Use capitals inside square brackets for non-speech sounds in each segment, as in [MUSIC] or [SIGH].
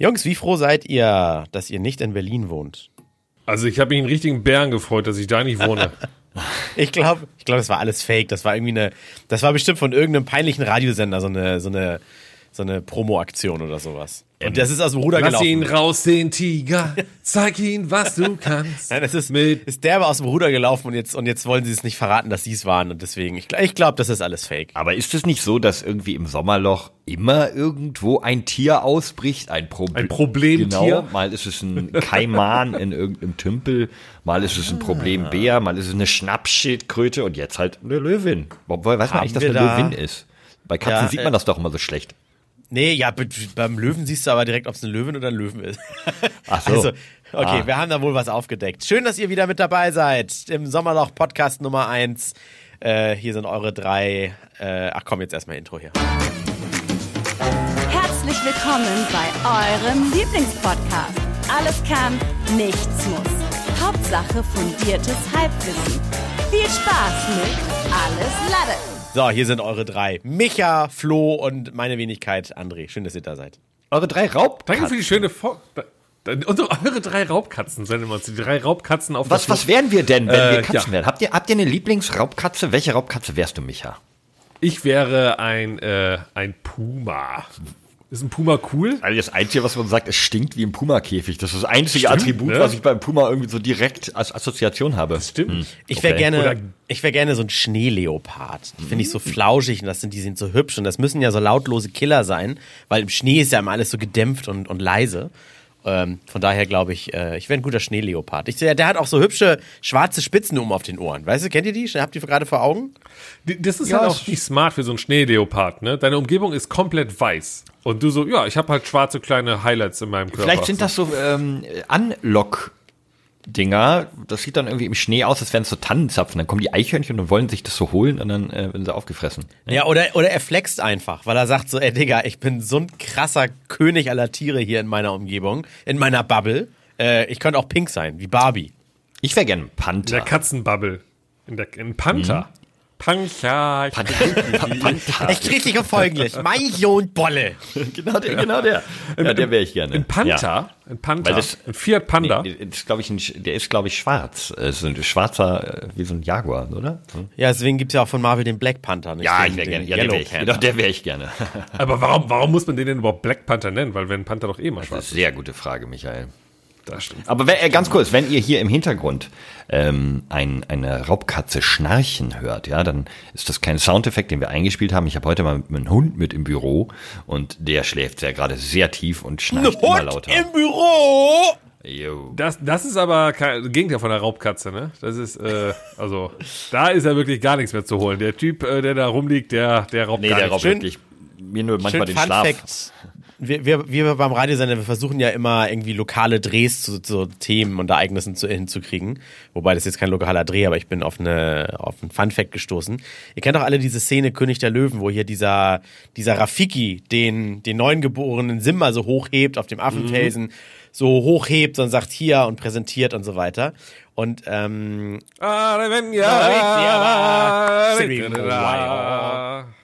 Jungs, wie froh seid ihr, dass ihr nicht in Berlin wohnt? Also ich habe mich einen richtigen Bären gefreut, dass ich da nicht wohne. [LAUGHS] Ich glaube, ich glaube, das war alles Fake. Das war irgendwie eine, das war bestimmt von irgendeinem peinlichen Radiosender so eine, so eine, so eine Promo-Aktion oder sowas. Und das ist aus dem Ruder Lass gelaufen. ihn raus, den Tiger. [LAUGHS] Zeig ihm, was du kannst. Nein, das ist, Mit- ist derbe aus dem Ruder gelaufen und jetzt, und jetzt wollen sie es nicht verraten, dass sie es waren. Und deswegen, ich, ich glaube, das ist alles Fake. Aber ist es nicht so, dass irgendwie im Sommerloch immer irgendwo ein Tier ausbricht? Ein, Prob Ein Problemtier? Genau, mal ist es ein Kaiman in irgendeinem Tümpel, mal ist es ein Problembär, mal ist es eine Schnappschildkröte und jetzt halt eine Löwin. Weiß man Haben eigentlich, dass eine da- Löwin ist? Bei Katzen Ja, sieht äh, man das doch immer so schlecht. Nee, ja, be- beim Löwen siehst du aber direkt, ob es eine Löwin oder ein Löwen ist. Ach so. [LAUGHS] Also, okay, Ah. wir haben da wohl was aufgedeckt. Schön, dass ihr wieder mit dabei seid im Sommerloch Podcast Nummer eins. Äh, hier sind eure drei. Äh, ach komm, jetzt erstmal Intro hier. Herzlich willkommen bei eurem Lieblingspodcast. Alles kann, nichts muss. Hauptsache fundiertes Halbwissen. Viel Spaß mit Alles Lade. So, hier sind eure drei. Micha, Flo und meine Wenigkeit André. Schön, dass ihr da seid. Eure drei Raub. Danke für die schöne Vor Unsere eure drei Raubkatzen sind immer die drei Raubkatzen auf Was, der was wären wir denn, wenn wir Äh, Katzen ja. wären? Habt ihr, habt ihr eine Lieblingsraubkatze? Welche Raubkatze wärst du, Micha? Ich wäre ein, äh, ein Puma. Ist ein Puma cool? Also das Einzige, was man sagt, es stinkt wie ein Puma-Käfig. Das ist das einzige Stimmt, Attribut, ne? was ich beim Puma irgendwie so direkt als Assoziation habe. Stimmt. Ich wäre Okay. gerne, Oder- ich wäre gerne so ein Schneeleopard. Die finde ich so flauschig und das sind, die sind so hübsch und das müssen ja so lautlose Killer sein, weil im Schnee ist ja immer alles so gedämpft und, und leise. Ähm, von daher glaube ich, äh, ich wäre ein guter Schneeleopard. Ich, der, der hat auch so hübsche schwarze Spitzen oben auf den Ohren. Weißt du, kennt ihr die? Habt ihr gerade vor Augen? Das ist Ja, halt auch nicht smart für so einen Schneeleopard, ne? Deine Umgebung ist komplett weiß. Und du so, ja, ich habe halt schwarze kleine Highlights in meinem Körper. Vielleicht sind das so ähm, Unlock-Dinger. Das sieht dann irgendwie im Schnee aus, als wären es so Tannenzapfen. Dann kommen die Eichhörnchen und wollen sich das so holen und dann äh, werden sie aufgefressen. Ja, oder, oder er flext einfach, weil er sagt so, ey Digga, ich bin so ein krasser König aller Tiere hier in meiner Umgebung, in meiner Bubble. Äh, ich könnte auch pink sein, wie Barbie. Ich wäre gern ein in Panther. der Katzenbubble. In der in Panther. Panther. Ich Panther. Echt richtig und folglich. [LAUGHS] Mein Sohn Bolle. genau der, genau der. Ja, der wäre ich gerne. Ein Panther. Ein Panther. Weil das- ein Fiat Panda. Nee, ist, glaub ich, ein, der ist, glaube ich, schwarz. Äh, so ein schwarzer, äh, wie so ein Jaguar, oder? Hm? Ja, deswegen gibt's ja auch von Marvel den Black Panther. Nicht Ja, den, ich wäre gerne. Ja, der wäre ich, doch, der wäre ich gerne. Aber warum, warum muss man den denn überhaupt Black Panther nennen? Weil wenn ein Panther doch eh mal Das schwarz ist eine sehr gute Frage, Michael. Das stimmt. Aber wenn, äh, ganz kurz, wenn ihr hier im Hintergrund ähm, ein, eine Raubkatze schnarchen hört, ja, dann ist das kein Soundeffekt, den wir eingespielt haben. Ich habe heute mal einen Hund mit im Büro und der schläft sehr gerade sehr tief und Ein schnarcht immer Hund lauter. im Büro. Jo. Das, das ist aber kein Gegenteil von der Raubkatze, ne? Das ist, äh, also, da ist ja wirklich gar nichts mehr zu holen. Der Typ, äh, der da rumliegt, der, der raubt Nee, gar der nichts. raubt Schön- wirklich mir nur manchmal Schön den Fun Schlaf. Fact. Wir, wir, wir beim Radiosender, wir versuchen ja immer irgendwie lokale Drehs zu, zu Themen und Ereignissen zu, hinzukriegen. Wobei das jetzt kein lokaler Dreh, aber ich bin auf eine auf einen Fun Fact gestoßen. Ihr kennt doch alle diese Szene König der Löwen, wo hier dieser dieser Rafiki den den neugeborenen Simba so hochhebt auf dem Affenfelsen, so hochhebt und sagt hier und präsentiert und so weiter. Und ähm,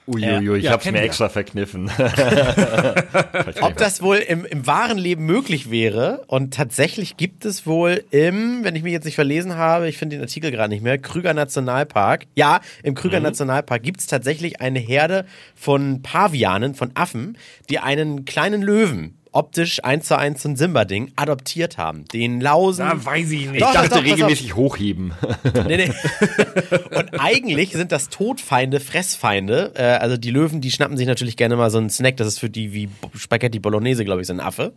Uiuiui, ich Ja, hab's mir wir. extra verkniffen. [LAUGHS] ob das wohl im, im wahren Leben möglich wäre. Und tatsächlich gibt es wohl im, wenn ich mich jetzt nicht verlesen habe, ich finde den Artikel gerade nicht mehr, Krüger Nationalpark. Ja, im Krüger Nationalpark gibt es tatsächlich eine Herde von Pavianen, von Affen, die einen kleinen Löwen optisch eins zu eins so ein Simba-Ding adoptiert haben. Den Lausen. Da weiß ich nicht. Doch, ich dachte doch, auf. regelmäßig hochheben. Nee, nee. [LAUGHS] Und eigentlich sind das Todfeinde, Fressfeinde. Äh, also die Löwen, die schnappen sich natürlich gerne mal so einen Snack. Das ist für die wie Spaghetti Bolognese, glaube ich, so ein Affe.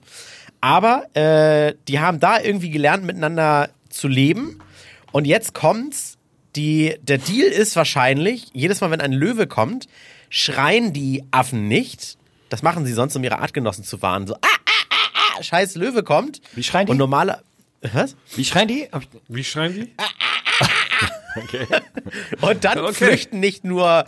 Aber äh, die haben da irgendwie gelernt, miteinander zu leben. Und jetzt kommt's. Die, der Deal ist wahrscheinlich, jedes Mal, wenn ein Löwe kommt, schreien die Affen nicht. Das machen sie sonst, um ihre Artgenossen zu warnen. So, ah, ah, ah, ah, scheiß Löwe kommt. Wie schreien die? Und normaler. Was? Wie schreien die? Wie schreien die? [LAUGHS] Okay. Und dann Okay. flüchten nicht nur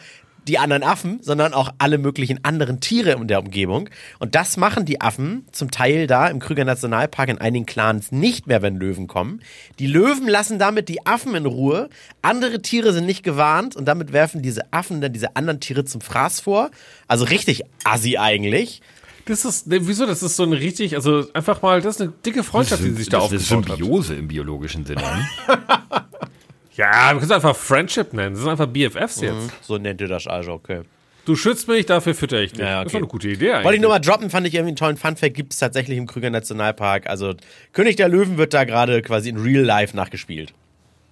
die anderen Affen, sondern auch alle möglichen anderen Tiere in der Umgebung. Und das machen die Affen zum Teil da im Krüger Nationalpark in einigen Clans nicht mehr, wenn Löwen kommen. Die Löwen lassen damit die Affen in Ruhe. Andere Tiere sind nicht gewarnt und damit werfen diese Affen dann diese anderen Tiere zum Fraß vor. Also richtig assi eigentlich. Das ist, ne, wieso? Das ist so ein richtig, also einfach mal, das ist eine dicke Freundschaft, die sich da das ist aufgebaut hat. Symbiose im biologischen Sinne. [LAUGHS] Ja, du kannst einfach Friendship nennen. Das sind einfach BFFs jetzt. So nennt ihr das also, okay. Du schützt mich, dafür fütter ich dich. Ja, okay. Das war eine gute Idee eigentlich. Wollte ich nur mal droppen, fand ich irgendwie einen tollen Funfact, gibt es tatsächlich im Krüger Nationalpark. Also König der Löwen wird da gerade quasi in Real Life nachgespielt.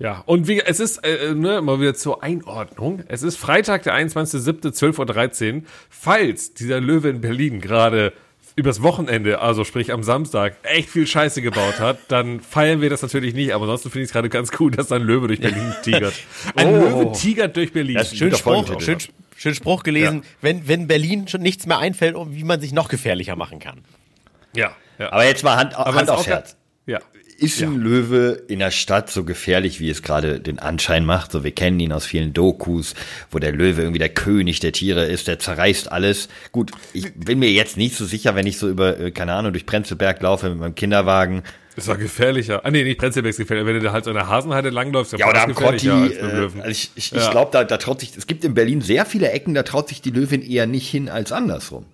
Ja, und wie, es ist, äh, ne, mal wieder zur Einordnung. Es ist Freitag, der 21.07.12.13 Uhr. Falls dieser Löwe in Berlin gerade übers Wochenende, also sprich am Samstag, echt viel Scheiße gebaut hat, dann feiern wir das natürlich nicht. Aber ansonsten finde ich es gerade ganz cool, dass da ein Löwe durch Berlin [LAUGHS] tigert. Ein Oh. Löwe tigert durch Berlin. Das ist Schön Spruch, schön, schön Spruch gelesen, wenn, wenn Berlin schon nichts mehr einfällt, um wie man sich noch gefährlicher machen kann. ja, ja. Aber jetzt mal Hand, Hand aufs Herz. Ja. Ist ein Löwe in der Stadt so gefährlich, wie es gerade den Anschein macht? So, wir kennen ihn aus vielen Dokus, wo der Löwe irgendwie der König der Tiere ist, der zerreißt alles. Gut, ich bin mir jetzt nicht so sicher, wenn ich so über, äh, keine Ahnung, durch Prenzlberg laufe mit meinem Kinderwagen. Ist doch gefährlicher. Ah, nee, nicht Prenzlberg ist gefährlich. Wenn du da halt so in der Hasenheide langläufst, dann Ja, oder war am das Krotti. gefährlicher als Äh, Löwen. also ich ich, Ja. ich glaube, da, da traut sich, es gibt in Berlin sehr viele Ecken, da traut sich die Löwin eher nicht hin als andersrum.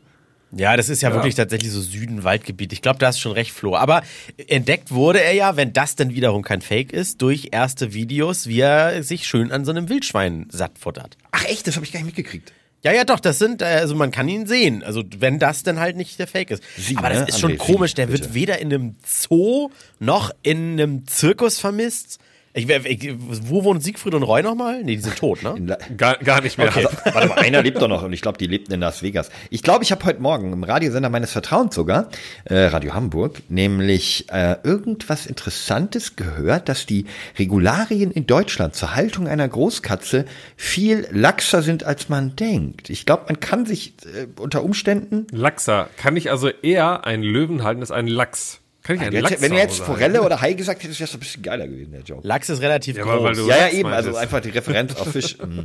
Ja, das ist ja, wirklich tatsächlich so Süden-Waldgebiet. Ich glaube, da ist schon recht Flo. Aber entdeckt wurde er ja, wenn das denn wiederum kein Fake ist, durch erste Videos, wie er sich schön an so einem Wildschwein satt futtert. Ach echt, das habe ich gar nicht mitgekriegt. Ja, ja, doch, das sind, äh, also man kann ihn sehen. Also, wenn das dann halt nicht der Fake ist. Sie, Aber das ne? ist schon André, komisch. Der bitte. wird weder in einem Zoo noch in einem Zirkus vermisst. Ich, ich, wo wohnen Siegfried und Roy nochmal? Nee, die sind tot, ne? Gar, gar nicht mehr. Also, warte mal, einer lebt doch noch und ich glaube, die lebten in Las Vegas. Ich glaube, ich habe heute Morgen im Radiosender meines Vertrauens sogar, äh, Radio Hamburg, nämlich äh, irgendwas Interessantes gehört, dass die Regularien in Deutschland zur Haltung einer Großkatze viel laxer sind, als man denkt. Ich glaube, man kann sich äh, unter Umständen Lachser. Kann ich also eher einen Löwen halten als einen Lachs? Kann ich einen Lachs wenn du jetzt? Forelle oder Hai gesagt hättest, wäre es ein bisschen geiler gewesen, der Joke. Lachs ist relativ Ja, groß. du- Ja, ja, eben, also einfach die Referenz auf Fisch. [LAUGHS] mm.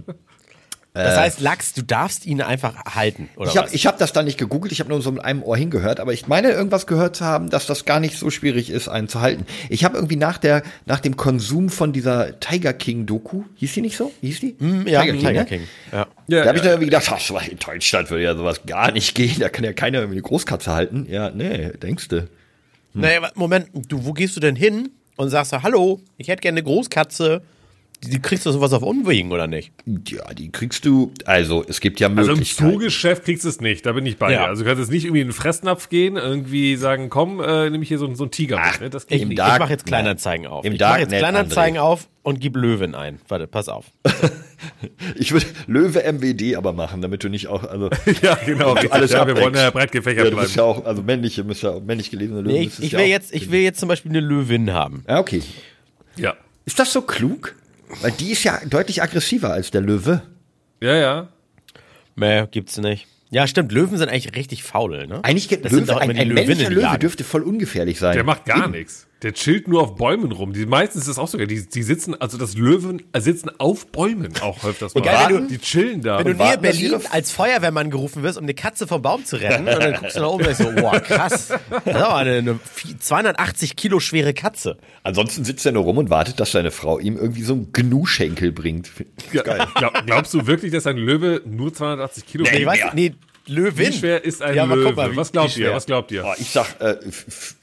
Das heißt, Lachs, du darfst ihn einfach halten, oder Ich habe hab das dann nicht gegoogelt, ich habe nur so mit einem Ohr hingehört, aber ich meine irgendwas gehört zu haben, dass das gar nicht so schwierig ist, einen zu halten. Ich habe irgendwie nach der nach dem Konsum von dieser Tiger King Doku, hieß die nicht so? Hieß die? Hm, ja, Tiger, ne? King. Ja. Ja, da habe ich dann irgendwie gedacht, ach, in Deutschland würde ja sowas gar nicht gehen, da kann ja keiner irgendwie eine Großkatze halten. Ja, nee, denkst du. Naja, Moment, du, wo gehst du denn hin und sagst, hallo, ich hätte gerne eine Großkatze. Die, kriegst du sowas auf Umwegen, oder nicht? Ja, die kriegst du, also es gibt ja Also im Möglichkeiten. Zoogeschäft kriegst du es nicht, da bin ich bei Ja. dir. Also du kannst jetzt nicht irgendwie in den Fressnapf gehen, irgendwie sagen, komm, äh, nehme ich hier so, so einen Tiger Ach, mit. Ne? Das geht Ich, Im ich Dark- mache jetzt Kleinanzeigen auf. Im ich mache jetzt Kleinanzeigen André. auf und gib Löwen ein. Warte, pass auf. [LAUGHS] Ich würde Löwe MWD aber machen, damit du nicht auch, also [LAUGHS] ja, genau. Richtig. alles ja, wir wollen ja breit gefächert ja, du bleiben. ja auch, also männliche, ja, männlich gelesene Löwen. Nee, ich, ich, ja will auch- jetzt, ich will jetzt zum Beispiel eine Löwin haben. Ja, okay. ja. Ist das so klug? Weil die ist ja deutlich aggressiver als der Löwe. ja, ja. Nee, gibt's nicht. Ja, stimmt, Löwen sind eigentlich richtig faul, ne? Eigentlich Das sind Löwe, doch ein, ein männlicher Löwe dürfte voll ungefährlich sein. Der macht gar nichts. Der chillt nur auf Bäumen rum. Die meistens ist das auch sogar. Die, die sitzen, also das Löwen äh, sitzen auf Bäumen auch öfters mal. geil, wenn du- die chillen da. Wenn du Und nähe warten, dass Berlin als Feuerwehrmann gerufen wirst, um eine Katze vom Baum zu retten, und dann guckst du nach oben und denkst so, boah, krass. Das ist aber eine, eine 280 Kilo schwere Katze. Ansonsten sitzt er nur rum und wartet, dass seine Frau ihm irgendwie so einen Gnu-Schenkel bringt. Ja, glaub, glaubst du wirklich, dass ein Löwe nur 280 Kilo Ich wiegt? weiß, nee, Löwin. Wie schwer ist ein Ja, aber Löwe? guck mal, wie- Was glaubt ihr? Was glaubt ihr? Oh, ich sag, äh,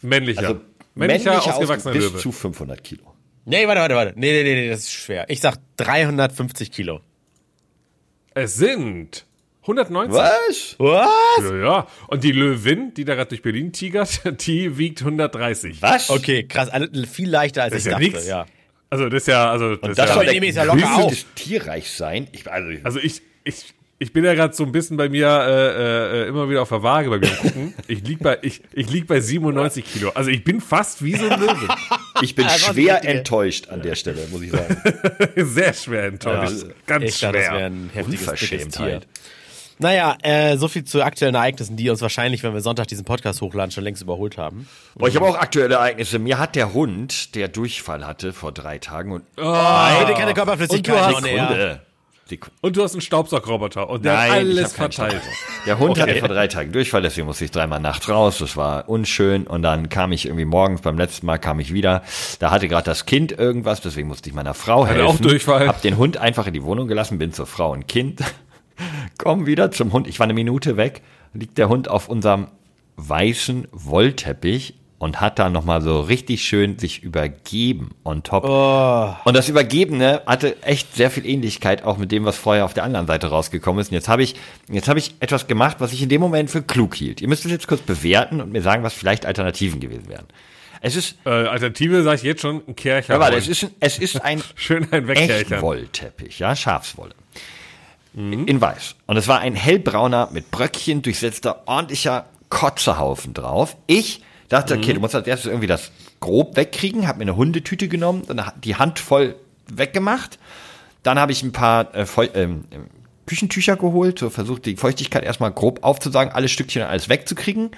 Männlicher. also männlicher, männlicher ausgewachsener bis Löwe. zu 500 Kilo. Nee, warte, warte, warte. Nee, nee, nee, nee, das ist schwer. Ich sag 350 Kilo. Es sind 190. Was? Was? Ja, ja. Und die Löwin, die da gerade durch Berlin tigert, [LAUGHS] die wiegt 130. Was? Okay, krass. alle- Viel leichter als Das ich ist ja dachte. nix. Ja. Also das ist ja, also das, Und das ist soll ja, ja locker auf. des Tierreichs sein. Ich, also, also ich, ich, ich bin ja gerade so ein bisschen bei mir äh, äh, immer wieder auf der Waage bei mir gucken. Ich lieg bei, ich, ich lieg bei 97 Kilo. Also ich bin fast wie so ein Löwe. ich bin Also, schwer enttäuscht an der Stelle, muss ich sagen. [LAUGHS] Sehr schwer enttäuscht. Ganz Ich dachte, das wäre schwer. ein heftiges. Unverschämtheit. Naja, äh, so viel zu aktuellen Ereignissen, die uns wahrscheinlich, wenn wir Sonntag diesen Podcast hochladen, schon längst überholt haben. Boah, ich habe auch aktuelle Ereignisse. Mir hat der Hund, der Durchfall hatte vor drei Tagen und Bitte keine Und du Körperflüssigkeit hast Sekunde. Und du hast einen Staubsaugroboter und der hat ich alles verteilt. Der Hund hatte vor drei Tagen Durchfall, deswegen musste ich dreimal nachts raus. Das war unschön. Und dann kam ich irgendwie morgens, beim letzten Mal kam ich wieder. Da hatte gerade das Kind irgendwas, deswegen musste ich meiner Frau Hatte helfen. auch Durchfall. Hab den Hund einfach in die Wohnung gelassen, bin zur Frau und Kind. [LAUGHS] Komm wieder zum Hund. Ich war eine Minute weg. Liegt der Hund auf unserem weißen Wollteppich und hat da nochmal so richtig schön sich übergeben on top. Und das Übergebene hatte echt sehr viel Ähnlichkeit auch mit dem, was vorher auf der anderen Seite rausgekommen ist. Und jetzt habe ich, jetzt habe ich etwas gemacht, was ich in dem Moment für klug hielt. Ihr müsst es jetzt kurz bewerten und mir sagen, was vielleicht Alternativen gewesen wären. Es ist, Äh, Alternative sage ich jetzt schon, ein Kercher. ja, warte, es ist, ein- es ist ein [LAUGHS] Schön ein. Echtwollteppich, ja, Schafswolle. In weiß. Und es war ein hellbrauner, mit Bröckchen durchsetzter, ordentlicher Kotzehaufen drauf. Ich dachte, okay, du musst als erstes irgendwie das grob wegkriegen, hab mir eine Hundetüte genommen, dann die Hand voll weggemacht. Dann habe ich ein paar äh, ähm, Küchentücher geholt, so versucht die Feuchtigkeit erstmal grob aufzusagen, alle Stückchen alles wegzukriegen.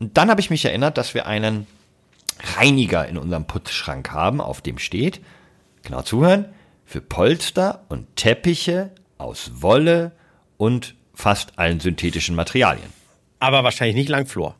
Und dann habe ich mich erinnert, dass wir einen Reiniger in unserem Putzschrank haben, auf dem steht, genau zuhören, für Polster und Teppiche aus Wolle und fast allen synthetischen Materialien. Aber wahrscheinlich nicht Langflor.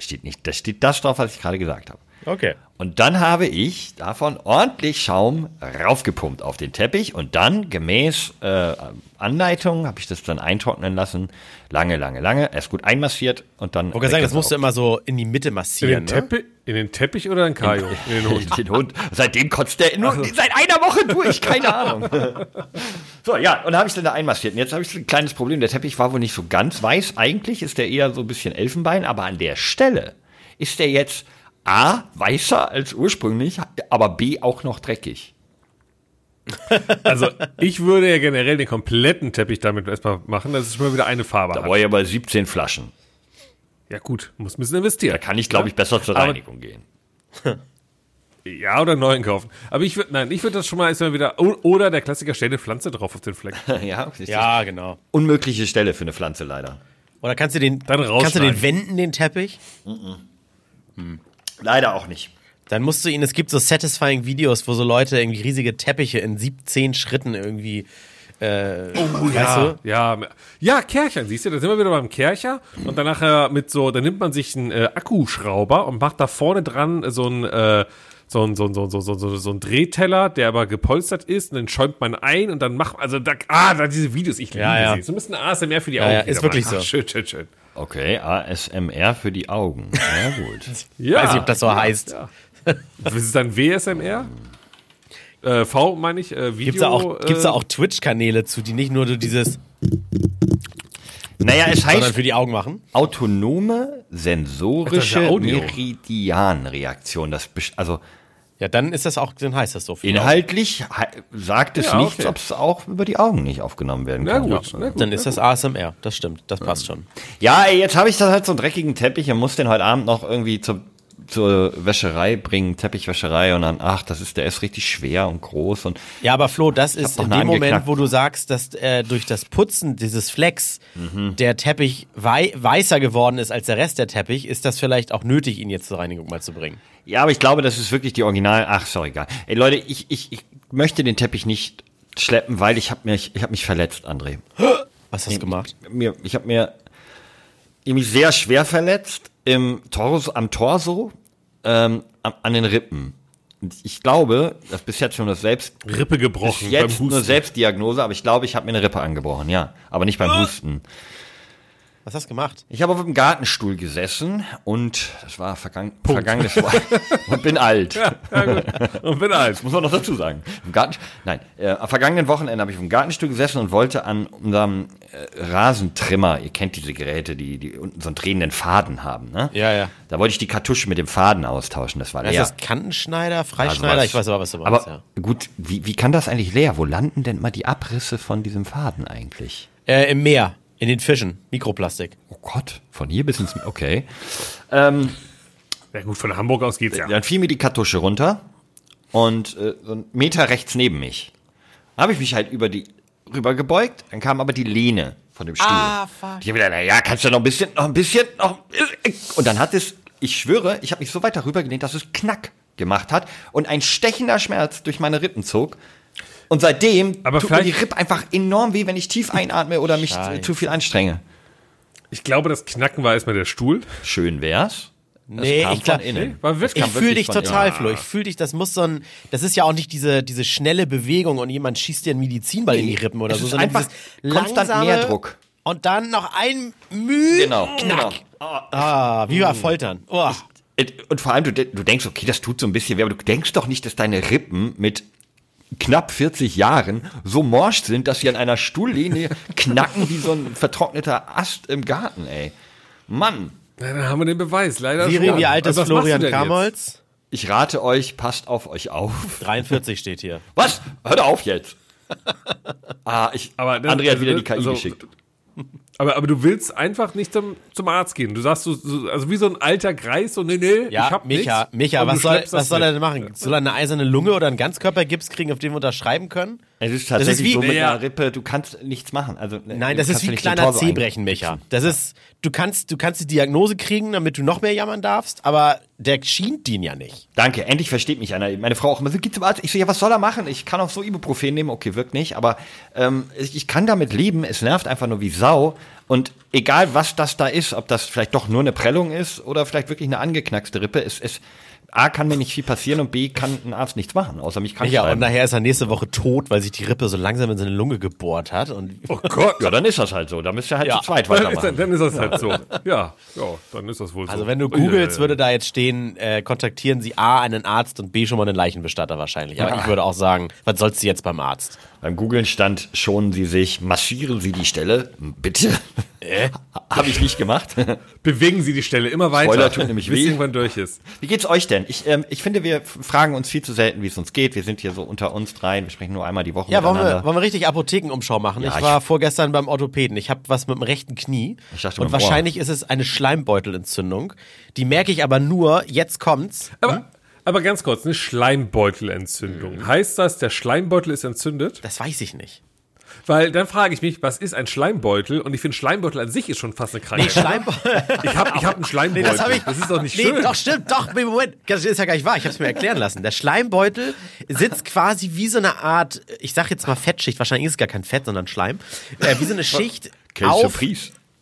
Steht nicht, da steht das drauf, was ich gerade gesagt habe. Okay. Und dann habe ich davon ordentlich Schaum raufgepumpt auf den Teppich und dann gemäß äh, Anleitung habe ich das dann eintrocknen lassen. Lange, lange, lange. Erst gut einmassiert und dann. Ich wollte sagen, das musst du immer so in die Mitte In massieren. den, Ne? Teppich, in den Teppich oder in Kajo? In den Hund. [LAUGHS] den Hund. Seitdem kotzt der nur seit einer Woche durch, keine Ahnung. [LAUGHS] so, ja, und da habe ich dann da einmassiert. Und jetzt habe ich so ein kleines Problem. Der Teppich war wohl nicht so ganz weiß. Eigentlich ist der eher so ein bisschen Elfenbein, aber an der Stelle ist der jetzt A, weißer als ursprünglich, aber B, auch noch dreckig. [LAUGHS] Also ich würde ja generell den kompletten Teppich damit erstmal machen, dass es schon mal wieder eine Farbe Da hat. war ich aber 17 Flaschen. Ja gut, muss ein bisschen investieren. Da kann ich, glaube ich, besser zur Aber- Reinigung gehen. [LAUGHS] Ja, oder einen neuen kaufen. Aber ich würde, nein, ich würde das schon mal erstmal wieder, oder der Klassiker, stell eine Pflanze drauf auf den Fleck. [LAUGHS] ja, ja. Ja, genau. Unmögliche Stelle für eine Pflanze leider. Oder kannst du den, Dann kannst du den wenden, den Teppich? Leider auch nicht. Dann musst du ihn, es gibt so satisfying Videos, wo so Leute irgendwie riesige Teppiche in 17 Schritten irgendwie, äh, weißt Ja, du? ja, ja, Kerchern, siehst du, da sind wir wieder beim Kercher und dann nachher mit so, da nimmt man sich einen äh, Akkuschrauber und macht da vorne dran so ein, äh, so ein, so ein, so ein, so, so, so, so ein Drehteller, der aber gepolstert ist und dann schäumt man ein und dann macht, also da, ah, da diese Videos, ich liebe Ja, ja. sie. So ein bisschen ASMR für die Ja, Augen. ja, ist wieder wirklich mal. so. Ach, schön, schön, schön. Okay, ASMR für die Augen. Ja, gut. [LAUGHS] Ja, Weiß nicht, ob das so heißt. Ja. Das ist dann WSMR? Äh, V meine ich, äh, Video. Gibt's da auch, gibt's da äh, auch Twitch-Kanäle zu, die nicht nur so dieses, Naja, es sondern heißt für die Augen machen? autonome sensorische ja. Meridianreaktion. Das also Ja, dann ist das auch, dann heißt das so. die inhaltlich sagt es Ja, nichts, okay. ob es auch über die Augen nicht aufgenommen werden Na kann. gut, na Augen. gut. Dann ist das ASMR, das stimmt, das passt schon. Ja, ey, jetzt habe ich da halt so einen dreckigen Teppich und muss den heute Abend noch irgendwie zur, zur Wäscherei bringen, Teppichwäscherei und dann, ach, das ist, der ist richtig schwer und groß und Ja, aber Flo, das ist in dem Moment, wo du sagst, dass äh, durch das Putzen dieses Flecks Mhm. der Teppich wei weißer geworden ist als der Rest der Teppich, ist das vielleicht auch nötig, ihn jetzt zur Reinigung mal zu bringen. Ja, aber ich glaube, das ist wirklich die Original. Ach, sorry, egal. Ey, Leute, ich, ich, ich möchte den Teppich nicht schleppen, weil ich habe mich, ich habe mich verletzt, André. Was hast du gemacht? Mir, ich habe mir irgendwie sehr schwer verletzt im Torso, am Torso, ähm, an den Rippen. Und ich glaube, das ist bis jetzt schon das Selbst, Rippe gebrochen bis jetzt beim nur. Selbstdiagnose, aber ich glaube, ich habe mir eine Rippe angebrochen, ja, aber nicht beim Husten. Was hast du gemacht? Ich habe auf dem Gartenstuhl gesessen und das war vergangen, vergangenes Wochenende [LAUGHS] und bin alt. Und bin alt. Muss man noch dazu sagen. Im Garten, nein, äh, am vergangenen Wochenende habe ich auf dem Gartenstuhl gesessen und wollte an unserem äh, Rasentrimmer, ihr kennt diese Geräte, die, die unten so einen drehenden Faden haben, ne? Ja, ja. Da wollte ich die Kartusche mit dem Faden austauschen, das war Ist leer. das Kantenschneider, Ja, Freischneider? sowas. ich weiß aber, was du meinst. Aber ja. gut, wie, wie kann das eigentlich leer? Wo landen denn mal die Abrisse von diesem Faden eigentlich? äh, Im Meer, in den Fischen, Mikroplastik. Oh Gott, von hier bis ins, okay. Ja gut, von Hamburg aus geht's ja. Dann fiel mir die Kartusche runter und äh, so einen Meter rechts neben mich. Da habe ich mich halt über die rüber gebeugt, dann kam aber die Lehne von dem Stuhl. Ah, fuck. Ich habe wieder, na ja, kannst du noch ein bisschen, noch ein bisschen, noch. Und dann hat es, ich schwöre, ich habe mich so weit darüber gelehnt, dass es Knack gemacht hat und ein stechender Schmerz durch meine Rippen zog. Und seitdem Aber tut mir die Rippe einfach enorm weh, wenn ich tief einatme oder mich Scheiße. zu viel anstrenge. Ich glaube, das Knacken war erstmal der Stuhl. Schön wär's. Das Nee, ich glaub- von innen. Nee, war wirklich- Ich fühle dich total. Flo. Ich fühle dich, das muss so ein, das ist ja auch nicht diese, diese schnelle Bewegung und jemand schießt dir einen Medizinball in die Rippen oder Es so, ist sondern einfach konstant langsame, Nährdruck. Und dann noch ein Müh. Genau, genau. Ah, wie war Foltern. Oh. Und vor allem, du, du denkst, okay, das tut so ein bisschen weh, aber du denkst doch nicht, dass deine Rippen mit knapp 40 Jahren so morsch sind, dass sie an einer Stuhllehne [LAUGHS] knacken wie so ein vertrockneter Ast im Garten, ey. Mann, Na, dann haben wir den Beweis, leider Siri, wie alt ist Also, Florian? Kamholz? ich rate euch, passt auf euch auf. 43 steht hier. Was? Hört auf jetzt. [LAUGHS] Ah, ich, Aber das- André hat wieder die KI also- geschickt. Aber, aber du willst einfach nicht zum, zum Arzt gehen. Du sagst so, so, also wie so ein alter Greis, so, nee, nee, ich Ja, hab Micha, nichts. Micha, was soll, was soll er denn machen? Soll er eine eiserne Lunge oder einen Ganzkörpergips kriegen, auf den wir unterschreiben können? Es ist ist tatsächlich wie- so mit Ja. einer Rippe, du kannst nichts machen. Also, Nein, du das ist wie den kleiner Torso Zehbrechen, Micha. Das ist, du kannst, du kannst die Diagnose kriegen, damit du noch mehr jammern darfst, aber der schient den ja nicht. Danke, endlich versteht mich einer. Meine Frau auch immer so, geh zum Arzt. Ich so, ja, was soll er machen? Ich kann auch so Ibuprofen nehmen. Okay, wirkt nicht. Aber ähm, ich, ich kann damit leben. Es nervt einfach nur wie Sau. Und egal, was das da ist, ob das vielleicht doch nur eine Prellung ist oder vielleicht wirklich eine angeknackste Rippe, es, es A, kann mir nicht viel passieren und B, kann ein Arzt nichts machen, außer mich krank Ja, und schreiben. nachher ist er nächste Woche tot, weil sich die Rippe so langsam in seine Lunge gebohrt hat. Und Oh Gott. Ja, dann ist das halt so. Da müsst ihr halt Ja. zu zweit Dann ist, weitermachen. dann ist das halt so. [LAUGHS] Ja, ja, dann ist das wohl so. also wenn du Ja, ja, googelst, ja. würde da jetzt stehen, äh, kontaktieren Sie A, einen Arzt und B, schon mal einen Leichenbestatter wahrscheinlich. Aber ich würde auch sagen, was sollst du jetzt beim Arzt? Beim Googlen stand, schonen Sie sich, massieren Sie die Stelle. Bitte? Äh? Habe ich nicht gemacht. [LAUGHS] Bewegen Sie die Stelle immer weiter. Spoiler tut nämlich [LAUGHS] bis weh. irgendwann durch ist. Wie geht's euch denn? Ich, ähm, ich finde, wir fragen uns viel zu selten, wie es uns geht. Wir sind hier so unter uns dreien. Wir sprechen nur einmal die Woche Ja, wollen wir, wollen wir richtig Apothekenumschau machen? Ja, ich ich- war vorgestern beim Orthopäden. Ich habe was mit dem rechten Knie. Ich dachte und beim Ohr. wahrscheinlich ist es eine Schleimbeutelentzündung. Die merke ich aber nur, jetzt kommt's. Aber, aber ganz kurz, eine Schleimbeutelentzündung. Heißt das, der Schleimbeutel ist entzündet? Das weiß ich nicht. Weil dann frage ich mich, was ist ein Schleimbeutel? Und ich finde, Schleimbeutel an sich ist schon fast eine Nee, Krankheit. Schleimbeutel. ich habe ich hab einen Schleimbeutel. [LAUGHS] Nee, das habe ich. Das ist doch nicht nee, schön. Doch, stimmt, doch. Nee, Moment. Das ist ja gar nicht wahr. Ich habe es mir erklären lassen. Der Schleimbeutel sitzt quasi wie so eine Art, ich sag jetzt mal Fettschicht, wahrscheinlich ist es gar kein Fett, sondern Schleim. Äh, wie so eine Schicht auf.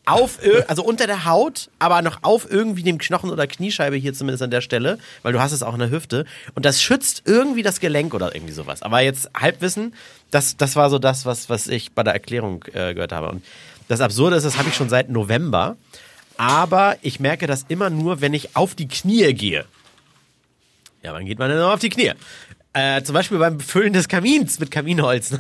Auf, also unter der Haut, aber noch auf irgendwie dem Knochen oder Kniescheibe hier zumindest an der Stelle, weil du hast es auch in der Hüfte. Und das schützt irgendwie das Gelenk oder irgendwie sowas. Aber jetzt Halbwissen, das, das war so das, was, was ich bei der Erklärung äh, gehört habe. Und das Absurde ist, das habe ich schon seit November. Aber ich merke das immer nur, wenn ich auf die Knie gehe. Ja, wann geht man denn auf die Knie? Äh, zum Beispiel beim Befüllen des Kamins mit Kaminholz.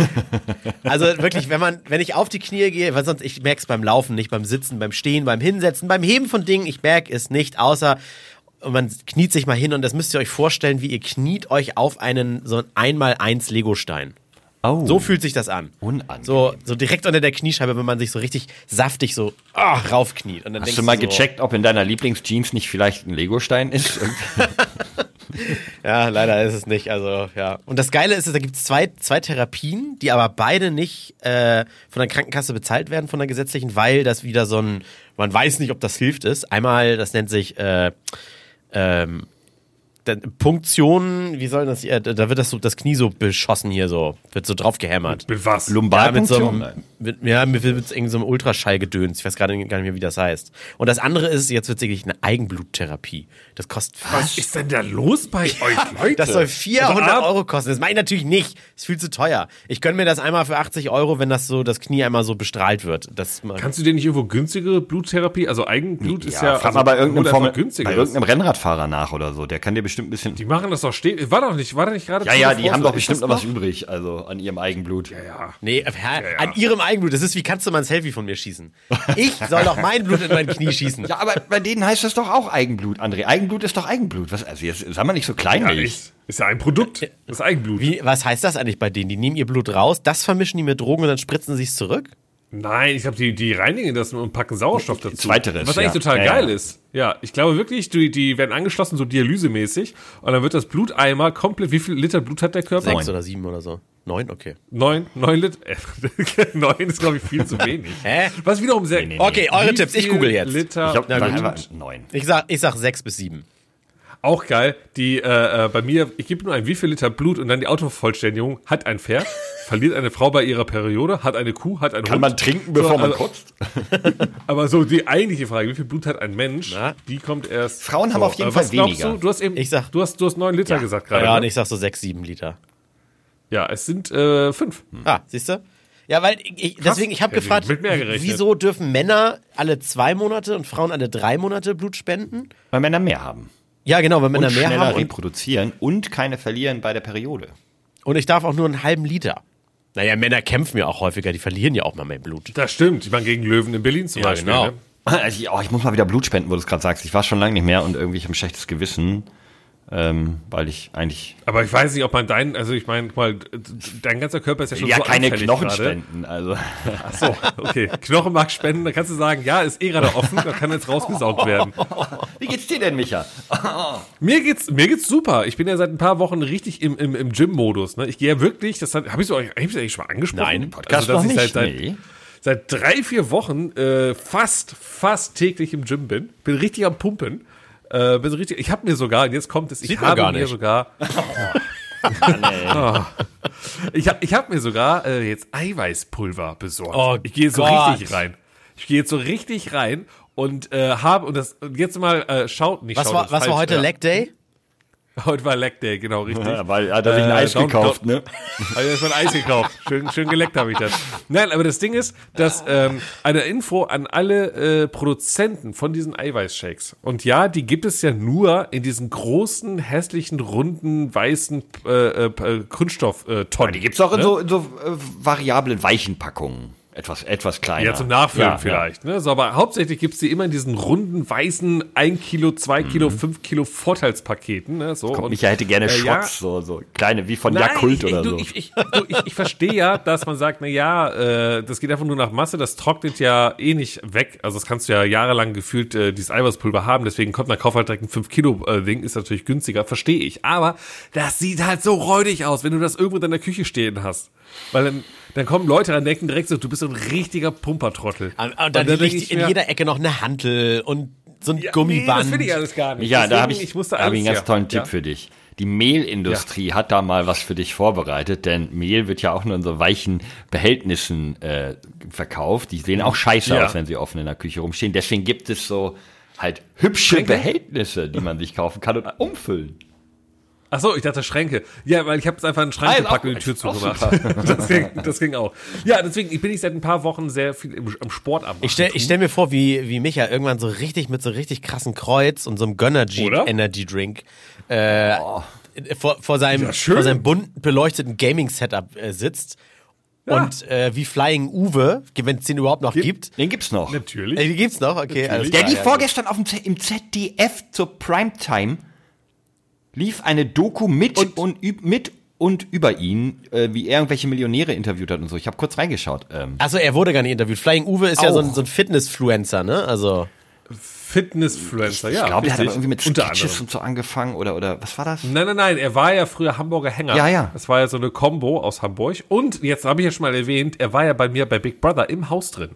[LAUGHS] also wirklich, wenn man, wenn ich auf die Knie gehe, weil sonst, ich merke es beim Laufen, nicht beim Sitzen, beim Stehen, beim Hinsetzen, beim Heben von Dingen, ich merke es nicht, außer und man kniet sich mal hin und das müsst ihr euch vorstellen, wie ihr kniet euch auf einen so ein einmal eins Legostein. Oh. So fühlt sich das an. Unangenehm. So, so direkt unter der Kniescheibe, wenn man sich so richtig saftig so ah, raufkniet. Und dann Hast du mal so, gecheckt, ob in deiner Lieblingsjeans nicht vielleicht ein Legostein ist? [LAUGHS] Ja, leider ist es nicht. Also, ja. Und das Geile ist, da gibt es zwei, zwei Therapien, die aber beide nicht äh, von der Krankenkasse bezahlt werden, von der gesetzlichen, weil das wieder so ein, man weiß nicht, ob das hilft ist. Einmal, das nennt sich äh, ähm, da- Punktion, wie soll das, äh, da wird das so, das Knie so beschossen hier so, wird so drauf gehämmert. Mit was? Ja, mit so einem, mit, ja, mit, mit irgendeinem so einem Ultraschallgedöns. Ich weiß gerade gar nicht mehr, wie das heißt. Und das andere ist, jetzt wird wirklich eine Eigenbluttherapie. Das kostet was ist denn da los bei euch, Leute? das soll 400 Also, ah, Euro kosten. Das meine ich natürlich nicht. Das ist viel zu teuer. Ich gönne mir das einmal für 80 Euro, wenn das so das Knie einmal so bestrahlt wird. Das Kannst du dir nicht irgendwo günstigere Bluttherapie, also Eigenblut ist ja, frag also, mal bei irgendeinem, günstiger bei irgendeinem Rennradfahrer nach oder so. Der kann dir bestimmt ein bisschen. Die machen das doch stehen. War doch nicht, war da nicht gerade ja, ja, die haben doch bestimmt das noch was übrig, also an ihrem Eigenblut. Ja. Nee, hä? an ihrem Eigenblut. Das ist wie kannst du mal ein Selfie von mir schießen? Ich soll doch mein Blut in mein Knie schießen. Ja, aber bei denen heißt das doch auch Eigenblut, André. Eigenblut ist doch Eigenblut. Was, also jetzt sei mal nicht so Ja, kleinlich. ist, ist ja ein Produkt. Das ist Eigenblut. Wie, was heißt das eigentlich bei denen? Die nehmen ihr Blut raus, das vermischen die mit Drogen und dann spritzen sie es zurück? Nein, ich glaube, die, die reinigen das und packen Sauerstoff dazu. Zweiteres, Was eigentlich ja. total Ja, geil ja. ist. Ja, ich glaube wirklich, die, die werden angeschlossen, so dialysemäßig. Und dann wird das Bluteimer komplett, wie viel Liter Blut hat der Körper? Sechs oder sieben oder so. Neun? Okay. Neun, neun Liter. Äh, [LAUGHS] neun ist, glaube ich, viel zu wenig. [LAUGHS] Hä? Was wiederum sehr. nee, Okay, eure Wie Tipps. Ich google jetzt. Liter Ich glaube, neun. Ich sag, ich sag sechs bis sieben. Auch geil. Die, äh, äh, bei mir, ich gebe nur ein wie viel Liter Blut und dann die Autovervollständigung. Hat ein Pferd, [LAUGHS] verliert eine Frau bei ihrer Periode, hat eine Kuh, hat ein Kann Hund. man trinken, bevor So, man also- kotzt? [LAUGHS] Aber so die eigentliche Frage, wie viel Blut hat ein Mensch, Na? die kommt erst. Frauen haben so, auf jeden äh, Fall was glaubst weniger. Du? du hast eben, Ich sag- du hast, du hast neun Liter gesagt gerade. Ja, ne? und ich sag so sechs, sieben Liter. ja, es sind äh, fünf. Ah, siehst du? Ja, weil ich, deswegen, ich habe gefragt, wieso dürfen Männer alle zwei Monate und Frauen alle drei Monate Blut spenden? Weil Männer mehr haben. Ja, genau, wenn Männer und mehr schneller haben. Und, reproduzieren und keine verlieren bei der Periode. und ich darf auch nur einen halben Liter. Naja, Männer kämpfen ja auch häufiger, die verlieren ja auch mal mehr Blut. Das stimmt. Ich meine, gegen Löwen in Berlin zum Ja, Beispiel. genau. Ne? Also ich, oh, ich muss mal wieder Blut spenden, wo du es gerade sagst. Ich war schon lange nicht mehr und irgendwie habe ein schlechtes Gewissen, ähm, weil ich eigentlich Aber ich weiß nicht, ob man deinen, also ich meine, guck mal, dein ganzer Körper ist ja schon ja so keine Knochen gerade. spenden. Also Ach so, okay. Knochenmark spenden, da kannst du sagen, ja, ist eh gerade offen, da kann jetzt rausgesaugt werden. [LAUGHS] wie geht's dir denn, Micha? [LAUGHS] Mir geht's, mir geht's super. Ich bin ja seit ein paar Wochen richtig im, im, im Gym-Modus. Ne? Ich gehe ja wirklich, das habe ich so, hab ich eigentlich schon mal angesprochen? Nein, Podcast dass noch ich nicht, Seit, seit, nee. seit drei, vier Wochen äh, fast, fast täglich im Gym bin. Bin richtig am Pumpen. Äh, bin so richtig, ich habe mir sogar, und jetzt kommt es, ich Sieht habe gar mir nicht. sogar, [LAUGHS] ich habe ich hab mir sogar äh, jetzt Eiweißpulver besorgt. Oh ich gehe so Gott. richtig rein. Ich gehe jetzt so richtig rein und äh, habe, und das, und jetzt mal, äh, schaut nicht, Was schaut, war, was war falsch, heute ja. Leg Day? Heute war Leg Day, genau, richtig. Ja, weil hat er sich ein Äh, Eis down- gekauft, down- ne? Habe ich erstmal ein Eis gekauft. Schön, schön geleckt habe ich das. Nein, aber das Ding ist, dass ähm, eine Info an alle äh, Produzenten von diesen Eiweißshakes. Und ja, die gibt es ja nur in diesen großen, hässlichen, runden, weißen äh, äh, äh, Kunststofftonnen. Die gibt's auch in so, in so äh, variablen weichen Packungen. Etwas, etwas kleiner. Ja, zum Nachfüllen Ja, vielleicht. Ne? So, aber hauptsächlich gibt's die immer in diesen runden, weißen 1 Kilo, 2 Kilo, 5 Kilo Vorteilspaketen. Ne? So, und, Micha hätte gerne äh, ja, so, so kleine, wie von Nein, Yakult ich, oder ich, so. du, Ich, ich, du, ich, ich verstehe ja, dass man sagt, na ja, äh, das geht einfach nur nach Masse, das trocknet ja eh nicht weg. Also das kannst du ja jahrelang gefühlt äh, dieses Eiweißpulver haben, deswegen kommt man kauf halt direkt ein 5 Kilo äh, Ding, ist natürlich günstiger, verstehe ich. Aber das sieht halt so räudig aus, wenn du das irgendwo in deiner Küche stehen hast. Weil dann, dann kommen Leute ran, denken direkt so, du bist so ein richtiger Pumpertrottel. Und, und dann denk liegt ich in mir, jeder Ecke noch eine Hantel und so ein ja, Gummiband. Nee, das will ich alles gar nicht. Ja, da Deswegen, habe ich, musste da hab ich einen ganz tollen ja, Tipp ja. für dich. Die Mehlindustrie hat da mal was für dich vorbereitet, denn Mehl wird ja auch nur in so weichen Behältnissen äh, verkauft. Die sehen auch scheiße aus, wenn sie offen in der Küche rumstehen. Deswegen gibt es so halt hübsche? Behältnisse, die man sich kaufen kann und umfüllen. Ach so, ich dachte Schränke. Ja, weil ich habe jetzt einfach einen Schrank Ah, gepackt auch und die Tür zugemacht. [LAUGHS] Das ging, das ging auch. Ja, deswegen bin ich seit ein paar Wochen sehr viel im, am Sport am Ich stell, ich stell mir vor, wie, wie Micha irgendwann so richtig mit so richtig krassen Kreuz und so einem Gönnergy? Energy Drink äh, vor, vor, seinem, Ja, vor seinem bunt beleuchteten Gaming-Setup äh, sitzt. Und äh, wie Flying Uwe, wenn es den überhaupt noch gibt. Den gibt's noch. Natürlich. Äh, die gibt's noch, okay. Alles Der lief ja, vorgestern auf dem Z im ZDF zur Primetime lief eine Doku mit und, üb- mit und über ihn, äh, wie er irgendwelche Millionäre interviewt hat und so. Ich habe kurz reingeschaut. Ähm, Also er wurde gar nicht interviewt. Flying Uwe ist ja so ein, Auch. so ein Fitness-Fluencer, ne? Also Fitnessfluencer, ja. ich glaube, der hat aber irgendwie mit Sketches und so angefangen oder oder was war das? Nein, nein, nein, er war ja früher Hamburger Hänger. Ja, ja. Das war ja so eine Combo aus Hamburg. Und jetzt habe ich ja schon mal erwähnt, er war ja bei mir bei Big Brother im Haus drin.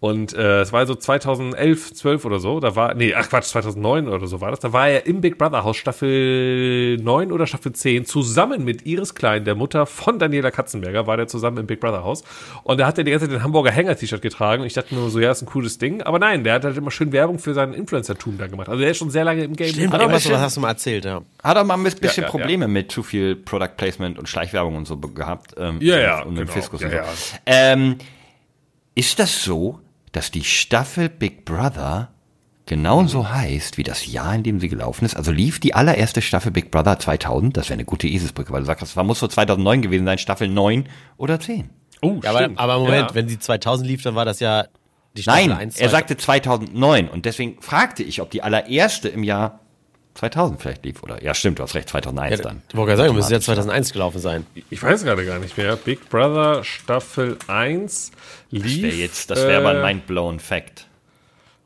Und äh, es war so 2011, 12 oder so, da war, nee, ach Quatsch, 2009 oder so war das, da war er im Big Brother Haus Staffel 9 oder Staffel 10 zusammen mit Iris Klein, der Mutter von Daniela Katzenberger, war der zusammen im Big Brother Haus. Und da hat er die ganze Zeit den Hamburger Hänger-T-Shirt getragen und ich dachte mir nur so, ja, ist ein cooles Ding. Aber nein, der hat halt immer schön Werbung für sein Influencer-Tum da gemacht. Also der ist schon sehr lange im Game. stimmt, Aber irgendwas schön- was hast du mal erzählt, ja. Hat er mal ein bisschen Ja, ja, Probleme mit zu viel Product Placement und Schleichwerbung und so gehabt. Ähm, Ja, ja, Und dem genau. Fiskus Ja, und so. ja. Ähm, ist das so, dass die Staffel Big Brother genauso heißt wie das Jahr, in dem sie gelaufen ist? Also lief die allererste Staffel Big Brother 2000? Das wäre eine gute Eselsbrücke, weil du sagst, das war, muss so 2009 gewesen sein, Staffel 9 oder 10. Oh, ja aber, stimmt. aber Moment, Ja. wenn sie 2000 lief, dann war das ja die Staffel Nein, 1. er sagte 2009 und deswegen fragte ich, ob die allererste im Jahr 2000 vielleicht lief oder ja stimmt, du hast recht, 2001 ja, dann. Ich wollte gerade sagen, müsste ja 2001 gelaufen sein. Ich weiß gerade gar nicht mehr. Big Brother Staffel 1 lief. Das wäre jetzt, das wäre äh, aber ein mindblown Fact.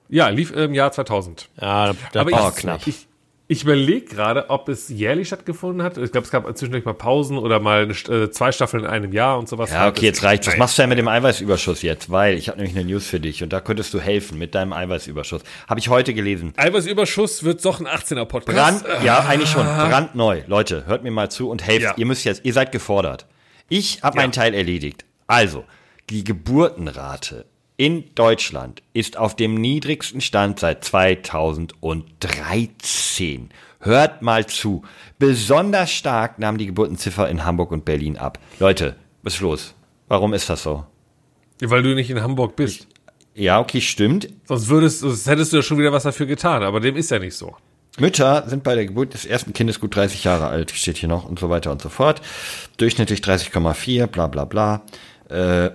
Ja, lief im Jahr 2000. Ja, da aber oh, ich, knapp. ich, ich überlege gerade, ob es jährlich stattgefunden hat. Ich glaube, es gab zwischendurch mal Pausen oder mal äh, zwei Staffeln in einem Jahr und sowas. Ja, okay, jetzt reicht's. Was machst du denn mit dem Eiweißüberschuss jetzt? Weil ich habe nämlich eine News für dich und da könntest du helfen mit deinem Eiweißüberschuss. Habe ich heute gelesen. Eiweißüberschuss wird doch ein 18er Podcast. Brand, ja, [LAUGHS] eigentlich schon. Brandneu. Leute, hört mir mal zu und helft. Ja. Ihr müsst jetzt, ihr seid gefordert. Ich habe meinen Teil erledigt. Also, die Geburtenrate in Deutschland ist auf dem niedrigsten Stand seit 2013. Hört mal zu. Besonders stark nahm die Geburtenziffer in Hamburg und Berlin ab. Leute, was ist los? Warum ist das so? Weil du nicht in Hamburg bist. Ja, okay, stimmt. Sonst würdest, sonst hättest du ja schon wieder was dafür getan, aber dem ist ja nicht so. Mütter sind bei der Geburt des ersten Kindes gut 30 Jahre alt, steht hier noch und so weiter und so fort. Durchschnittlich 30,4, bla bla bla. Äh,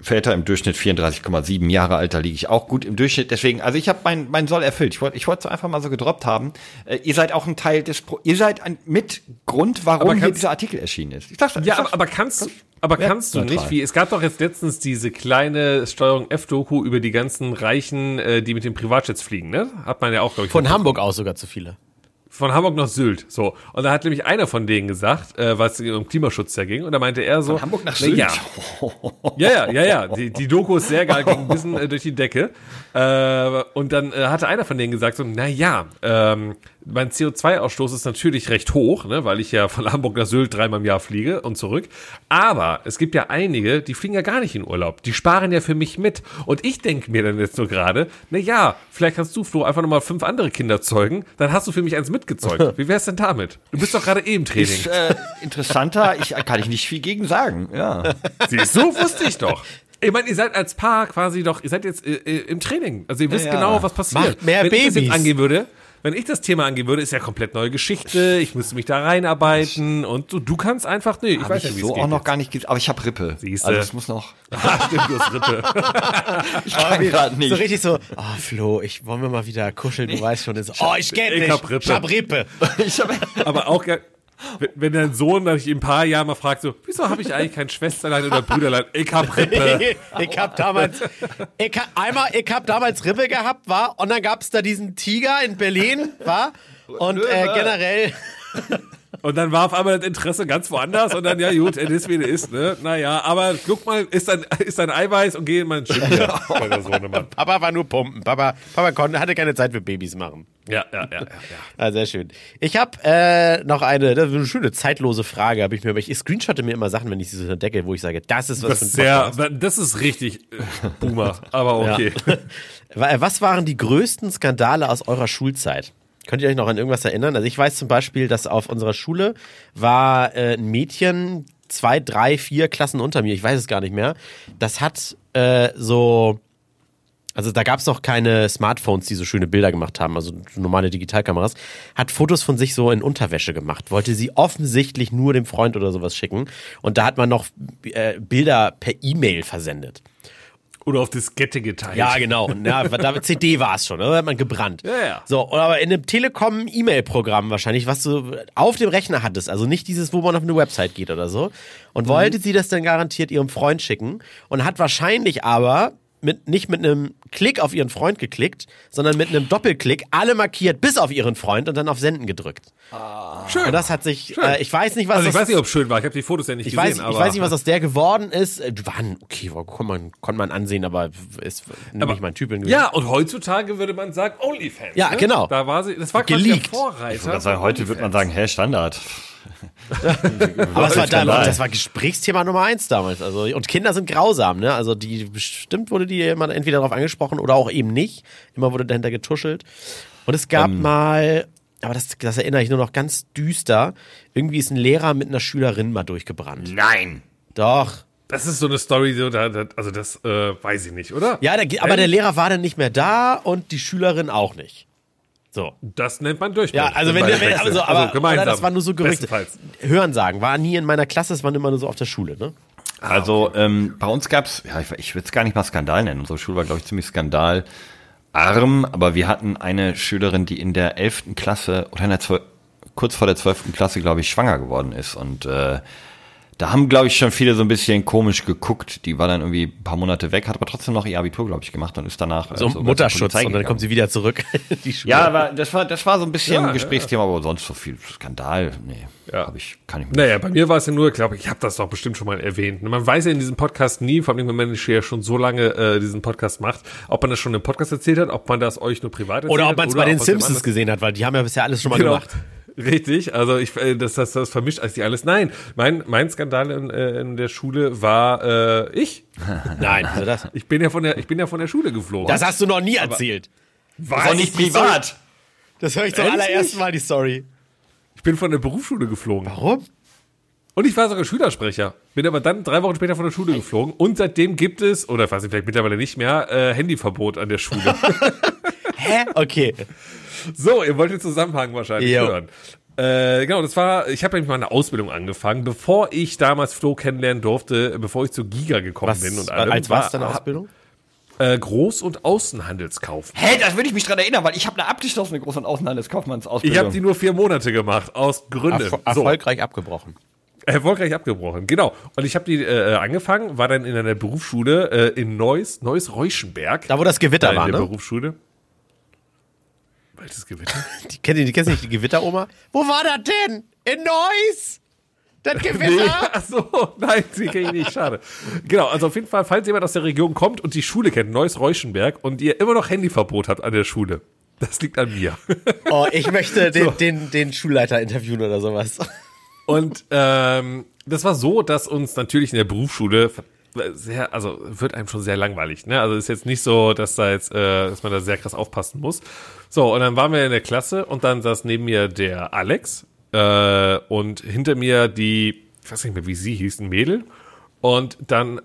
Väter im Durchschnitt 34,7 Jahre alt, da liege ich auch gut im Durchschnitt. Deswegen, also ich habe mein, mein Soll erfüllt. Ich wollte ich wollte es einfach mal so gedroppt haben. Äh, ihr seid auch ein Teil des, Pro ihr seid ein mit Grund, warum hier kannst- dieser Artikel erschienen ist. Ich ich Ja, sag's. aber, aber kannst du, aber Ja, kannst du neutral. nicht, wie, es gab doch jetzt letztens diese kleine Steuerung F-Doku über die ganzen Reichen, äh, die mit den Privatjets fliegen, ne? Hat man ja auch, glaube ich. Von Hamburg aus sogar zu viele. Von Hamburg nach Sylt, so. Und da hat nämlich einer von denen gesagt, äh, was um Klimaschutz ja ging, und da meinte er so. Von Hamburg nach na Sylt. Ja, ja, ja, ja, ja. Die, die Doku ist sehr geil, ging ein bisschen äh, durch die Decke. Äh, und dann äh, hatte einer von denen gesagt so, na ja, ähm, mein CO2-Ausstoß ist natürlich recht hoch, ne, weil ich ja von [LAUGHS] Hamburg nach Sylt dreimal im Jahr fliege und zurück. Aber es gibt ja einige, die fliegen ja gar nicht in Urlaub. Die sparen ja für mich mit. Und ich denke mir dann jetzt nur gerade, na ja, vielleicht kannst du, Flo, einfach nochmal fünf andere Kinder zeugen. Dann hast du für mich eins mitgezeugt. [LAUGHS] Wie wär's denn damit? Du bist doch gerade eh im Training. ist äh, interessanter, ich kann ich nicht viel gegen sagen. Ja. [LAUGHS] Siehst du, wusste ich doch. Ich meine, ihr seid als Paar quasi doch, ihr seid jetzt äh, äh, im Training. Also ihr wisst Ja. genau, was passiert. Macht mehr Wenn ich das Babys. jetzt angehen würde, wenn ich das Thema angehen würde, ist ja komplett neue Geschichte. Ich müsste mich da reinarbeiten und du, du kannst einfach, nee, ich Hab weiß ich ja, wie so es geht. auch noch gar nicht, ge- aber ich habe Rippe. Siehste. Also es muss noch. [LAUGHS] Ah, stimmt, du hast Rippe. [LAUGHS] Ich kann gerade nicht. So richtig so, oh Flo, ich wollen wir mal wieder kuscheln, du weißt schon. ist so, Oh, ich kenn Ich dich. hab Rippe. Ich hab Rippe. [LAUGHS] Ich hab, Aber auch. Wenn- dein Sohn dich in ein paar Jahren mal fragt, so, wieso habe ich eigentlich kein Schwesterlein oder Brüderlein? Ich hab Rippe. [LAUGHS] ich hab damals, ich hab, einmal, ich hab damals Rippe gehabt, war, und dann gab's da diesen Tiger in Berlin, war, und äh, generell, Und dann war auf einmal das Interesse ganz woanders und dann, ja gut, er ist wie er ist, ne? Naja, aber guck mal, ist ein, ist ein Eiweiß und geh in meinen [LAUGHS] Sohnemann. Papa war nur pumpen, Papa, Papa konnte, hatte keine Zeit für Babys machen. Ja, ja, ja, ja. ja. [LAUGHS] Ah, sehr schön. Ich habe äh, noch eine, das ist eine schöne zeitlose Frage, habe ich mir, ich screenshotte mir immer Sachen, wenn ich sie so entdecke, wo ich sage, das ist was Das für ein ist sehr, das ist richtig äh, Boomer, aber [LAUGHS] okay. Wa- Was waren die größten Skandale aus eurer Schulzeit? Könnt ihr euch noch an irgendwas erinnern? Also ich weiß zum Beispiel, dass auf unserer Schule war äh, ein Mädchen, zwei, drei, vier Klassen unter mir, ich weiß es gar nicht mehr. Das hat äh, so, also da gab es noch keine Smartphones, die so schöne Bilder gemacht haben, also normale Digitalkameras, hat Fotos von sich so in Unterwäsche gemacht, wollte sie offensichtlich nur dem Freund oder sowas schicken und da hat man noch äh, Bilder per E-Mail versendet. Oder auf Diskette geteilt. Ja, genau. Und ja, [LAUGHS] da CD war es schon, oder? Hat man gebrannt. Ja, ja. So, aber in einem Telekom-E-Mail-Programm wahrscheinlich, was du auf dem Rechner hattest, also nicht dieses, wo man auf eine Website geht oder so. Und wollte sie das dann garantiert ihrem Freund schicken und hat wahrscheinlich aber mit, nicht mit einem Klick auf ihren Freund geklickt, sondern mit einem Doppelklick alle markiert, bis auf ihren Freund und dann auf Senden gedrückt. Schön. Und das hat sich, äh, ich weiß nicht, was also ich das weiß nicht, ob es schön war. Ich habe die Fotos ja nicht ich gesehen. weiß, ich aber weiß nicht, was aus der geworden ist. Äh, Waren, okay, konnte man, konnte man ansehen, aber ist Aber- nicht mein Typ gewesen. Ja, und heutzutage würde man sagen OnlyFans. Ja, ne? genau. Da war sie, das war quasi Geleakt. der Vorreiter. ich sagen, heute würde man sagen, hä, Standard. [LAUGHS] Aber es war, da, Skandal. das war Gesprächsthema Nummer eins damals. Also, und Kinder sind grausam, ne? Also die bestimmt wurde die immer entweder darauf angesprochen oder auch eben nicht. Immer wurde dahinter getuschelt. Und es gab Ähm. mal, aber das, das erinnere ich nur noch ganz düster. Irgendwie ist ein Lehrer mit einer Schülerin mal durchgebrannt. Nein. Doch. Das ist so eine Story, so, da, da, also das äh, weiß ich nicht, oder? Ja, der, aber der Lehrer war dann nicht mehr da und die Schülerin auch nicht. So. Das nennt man Durchbruch. Ja, also wenn, wenn wechseln. also, aber gemeinsam. oder das war nur so Gerüchte. Hören sagen, war nie in meiner Klasse, es waren immer nur so auf der Schule, ne? Also ähm, bei uns gab's, ja, ich, ich würde es gar nicht mal Skandal nennen. Unsere Schule war, glaube ich, ziemlich skandalarm, aber wir hatten eine Schülerin, die in der 11. Klasse oder in der 12, kurz vor der 12. Klasse, glaube ich, schwanger geworden ist. Und äh, da haben, glaube ich, schon viele so ein bisschen komisch geguckt. Die war dann irgendwie ein paar Monate weg, hat aber trotzdem noch ihr Abitur, glaube ich, gemacht und ist danach äh, So sogar zur Mutterschutz und dann kommt sie wieder zurück. [LAUGHS] in die Schule. Ja, aber das war, das war so ein bisschen Ja, Gesprächsthema, aber sonst so viel Skandal, nee, Ja. ich, kann ich mir Naja, bei mir war es ja nur, glaube ich, ich habe das doch bestimmt schon mal erwähnt. Man weiß ja in diesem Podcast nie, vor allem wenn man ja schon so lange äh, diesen Podcast macht, ob man das schon im Podcast erzählt hat, ob man das euch nur privat erzählt Oder hat. ob man es bei den Simpsons gesehen hat, weil die haben ja bisher alles schon mal Genau. gemacht. Richtig, also ich, äh, das, das, das vermischt als die alles. Nein, mein, mein Skandal in, äh, in der Schule war äh, ich. [LAUGHS] Nein, wieso das? Ich bin ja von der, ich bin ja von der Schule geflogen. Das hast du noch nie erzählt. war Auch nicht privat. Das höre ich zum Ehrlich allerersten? Mal, die Story. Ich bin von der Berufsschule geflogen. Warum? Und ich war sogar Schülersprecher. Bin aber dann drei Wochen später von der Schule geflogen. Und seitdem gibt es, oder weiß ich vielleicht mittlerweile nicht mehr, äh, Handyverbot an der Schule. [LAUGHS] Hä? Okay. So, ihr wollt den Zusammenhang wahrscheinlich Jo. hören. Äh, genau, das war, ich habe nämlich mal eine Ausbildung angefangen, bevor ich damals Flo kennenlernen durfte, bevor ich zu Giga gekommen Was, bin und allem. als was deine Ausbildung? Äh, Groß- und Außenhandelskauf. Hä, das würde ich mich dran erinnern, weil ich habe eine abgeschlossene Groß- und Außenhandelskaufmannsausbildung. Ich habe die nur vier Monate gemacht, aus Gründen. Erfol so, erfolgreich abgebrochen. erfolgreich abgebrochen, genau. Und ich habe die äh, angefangen, war dann in einer Berufsschule äh, in Neuss, Neuss-Reuschenberg. Da, wo das Gewitter in war, der ne? Berufsschule. Welches Gewitter? [LAUGHS] Die, kennt ihr, die kennst du nicht, die Gewitteroma? Wo war das denn? In Neuss? Das Gewitter? [LAUGHS] Ach so, nein, die kenne ich nicht, schade. Genau, also auf jeden Fall, falls jemand aus der Region kommt und die Schule kennt, Neuss-Reuschenberg, und ihr immer noch Handyverbot habt an der Schule, das liegt an mir. [LAUGHS] Oh, ich möchte den, den, den Schulleiter interviewen oder sowas. Und ähm, das war so, dass uns natürlich in der Berufsschule sehr, also wird einem schon sehr langweilig. Ne? Also ist jetzt nicht so, dass da jetzt, äh, dass man da sehr krass aufpassen muss. So, und dann waren wir in der Klasse und dann saß neben mir der Alex äh, und hinter mir die, ich weiß nicht mehr, wie sie hieß, ein Mädel. Und dann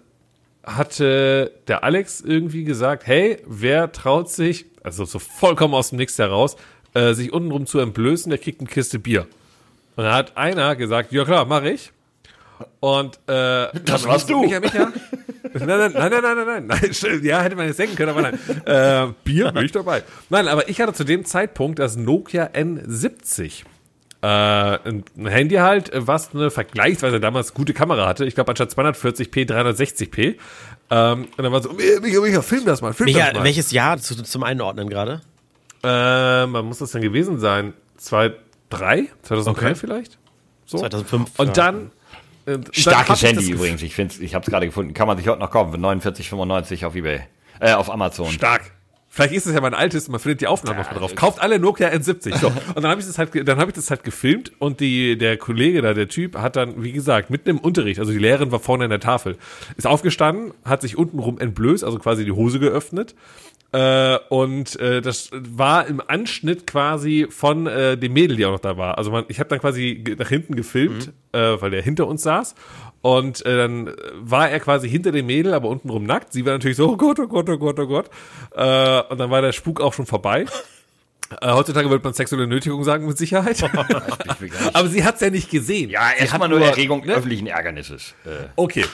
hatte der Alex irgendwie gesagt, hey, wer traut sich, also so vollkommen aus dem Nichts heraus, äh, sich untenrum zu entblößen, der kriegt eine Kiste Bier. Und da hat einer gesagt, ja klar, mache ich. Und äh, Das warst du. Micha, Micha. Nein, nein, nein, nein, nein, nein, nein. [LAUGHS] Ja, hätte man jetzt denken können, aber nein. Äh, Bier bin ich dabei. Nein, aber ich hatte zu dem Zeitpunkt das Nokia N70. Äh, ein Handy halt, was eine vergleichsweise damals gute Kamera hatte. Ich glaube, anstatt 240p, 360p. Ähm, und dann war so, Micha, Micha, film das mal, film das Micha, mal. welches Jahr zu, zum Einordnen gerade? Äh, man muss das denn gewesen sein? 2003? 2003 Okay. vielleicht? So. 2005. Und ja. dann. Äh, Starkes ich Handy übrigens. Ich finde, ich habe es gerade gefunden. Kann man sich heute noch kaufen für 49,95 auf eBay. Äh, auf Amazon. Stark. Vielleicht ist es ja mein altes, man findet die Aufnahmen noch mal drauf. Kauft alle Nokia N70. So. Und dann habe ich das halt, dann habe ich das halt gefilmt und die, der Kollege da, der Typ, hat dann, wie gesagt, mitten im Unterricht, also die Lehrerin war vorne an der Tafel, ist aufgestanden, hat sich untenrum entblößt, also quasi die Hose geöffnet. Äh, und äh, das war im Anschnitt quasi von äh, dem Mädel, die auch noch da war. Also man, ich habe dann quasi nach hinten gefilmt, äh, weil der hinter uns saß. Und äh, dann war er quasi hinter dem Mädel, aber untenrum nackt. Sie war natürlich so, oh Gott, oh Gott, oh Gott, oh Gott. Äh, und dann war der Spuk auch schon vorbei. Äh, heutzutage würde man sexuelle Nötigung sagen, mit Sicherheit. [LAUGHS] aber sie hat's ja nicht gesehen. ja, erstmal hat nur Erregung ne? öffentlichen Ärgernisses. Äh, Okay.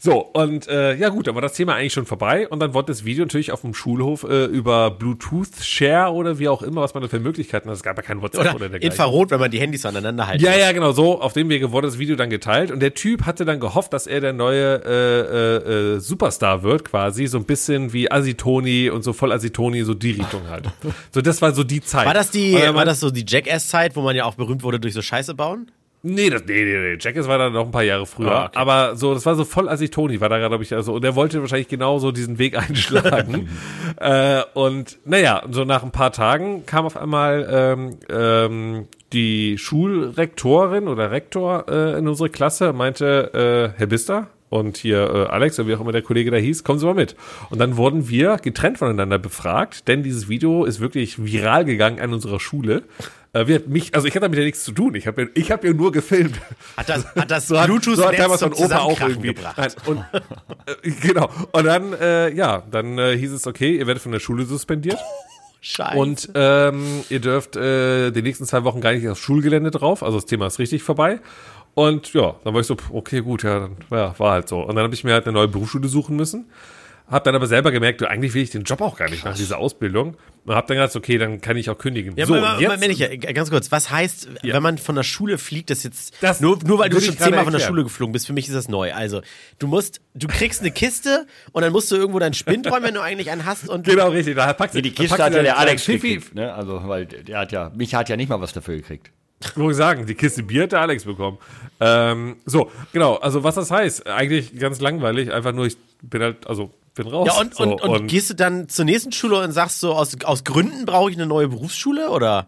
So, und äh, ja gut, dann war das Thema eigentlich schon vorbei und dann wurde das Video natürlich auf dem Schulhof äh, über Bluetooth Share oder wie auch immer, was man da für Möglichkeiten hat. Es gab ja kein WhatsApp oder, Oder dergleichen. Infrarot, wenn man die Handys aneinander hält. Ja, ja, genau, so. Auf dem Wege wurde das Video dann geteilt und der Typ hatte dann gehofft, dass er der neue äh, äh, äh, Superstar wird, quasi. So ein bisschen wie Asitoni und so voll Asitoni, so die Richtung halt. So, das war so die Zeit. War das die, war meinte- das so die Jackass-Zeit, wo man ja auch berühmt wurde durch so Scheiße bauen? Nee, das, nee, nee, nee. Jackass war dann noch ein paar Jahre früher. Ah, okay. Aber so, das war so voll Asitoni, war da gerade, glaube ich, also, und er wollte wahrscheinlich genau so diesen Weg [LAUGHS] einschlagen. [LAUGHS] äh, und naja, so nach ein paar Tagen kam auf einmal ähm, ähm, die Schulrektorin oder Rektor äh, in unsere Klasse, und meinte, äh, Herr Bister, und hier äh, Alex, oder wie auch immer der Kollege da hieß, kommen Sie mal mit. Und dann wurden wir getrennt voneinander befragt, denn dieses Video ist wirklich viral gegangen an unserer Schule. Äh, wir mich, also ich hatte damit ja nichts zu tun. Ich habe ja, ich hab ja nur gefilmt. Hat das, hat das [LAUGHS] So hat, Bluetooth so hat damals mein Opa auch irgendwie. gebracht? Nein, und, äh, genau. Und dann, äh, ja, dann äh, hieß es, okay, ihr werdet von der Schule suspendiert. [LAUGHS] Scheiße. Und ähm, ihr dürft äh, die nächsten zwei Wochen gar nicht aufs Schulgelände drauf. Also das Thema ist richtig vorbei. Und ja, dann war ich so, okay, gut, ja, dann ja, war halt so. Und dann habe ich mir halt eine neue Berufsschule suchen müssen. Hab dann aber selber gemerkt, du, eigentlich will ich den Job auch gar nicht nach dieser Ausbildung. Und hab dann gedacht, okay, dann kann ich auch kündigen. Ja, so, aber, und jetzt, aber wenn ich, ja, ganz kurz, was heißt, wenn man von der Schule fliegt, das jetzt, Das nur, nur weil du schon gerade zehnmal von der. Schule geflogen bist, für mich ist das neu. Also, du musst, du kriegst eine Kiste und dann musst du irgendwo deinen Spind räumen, wenn du eigentlich einen hast und genau richtig, da packst du nee, die Kiste hat ja der Alex gekriegt, ne? Also, weil der hat ja, mich hat ja nicht mal was dafür gekriegt. Ich sagen, die Kiste Bier hat der Alex bekommen. Ähm, so, genau, also was das heißt, eigentlich ganz langweilig, einfach nur, ich bin halt, also bin raus. Ja, und, so, und, und, gehst du dann zur nächsten Schule und sagst so, aus, aus Gründen brauche ich eine neue Berufsschule oder?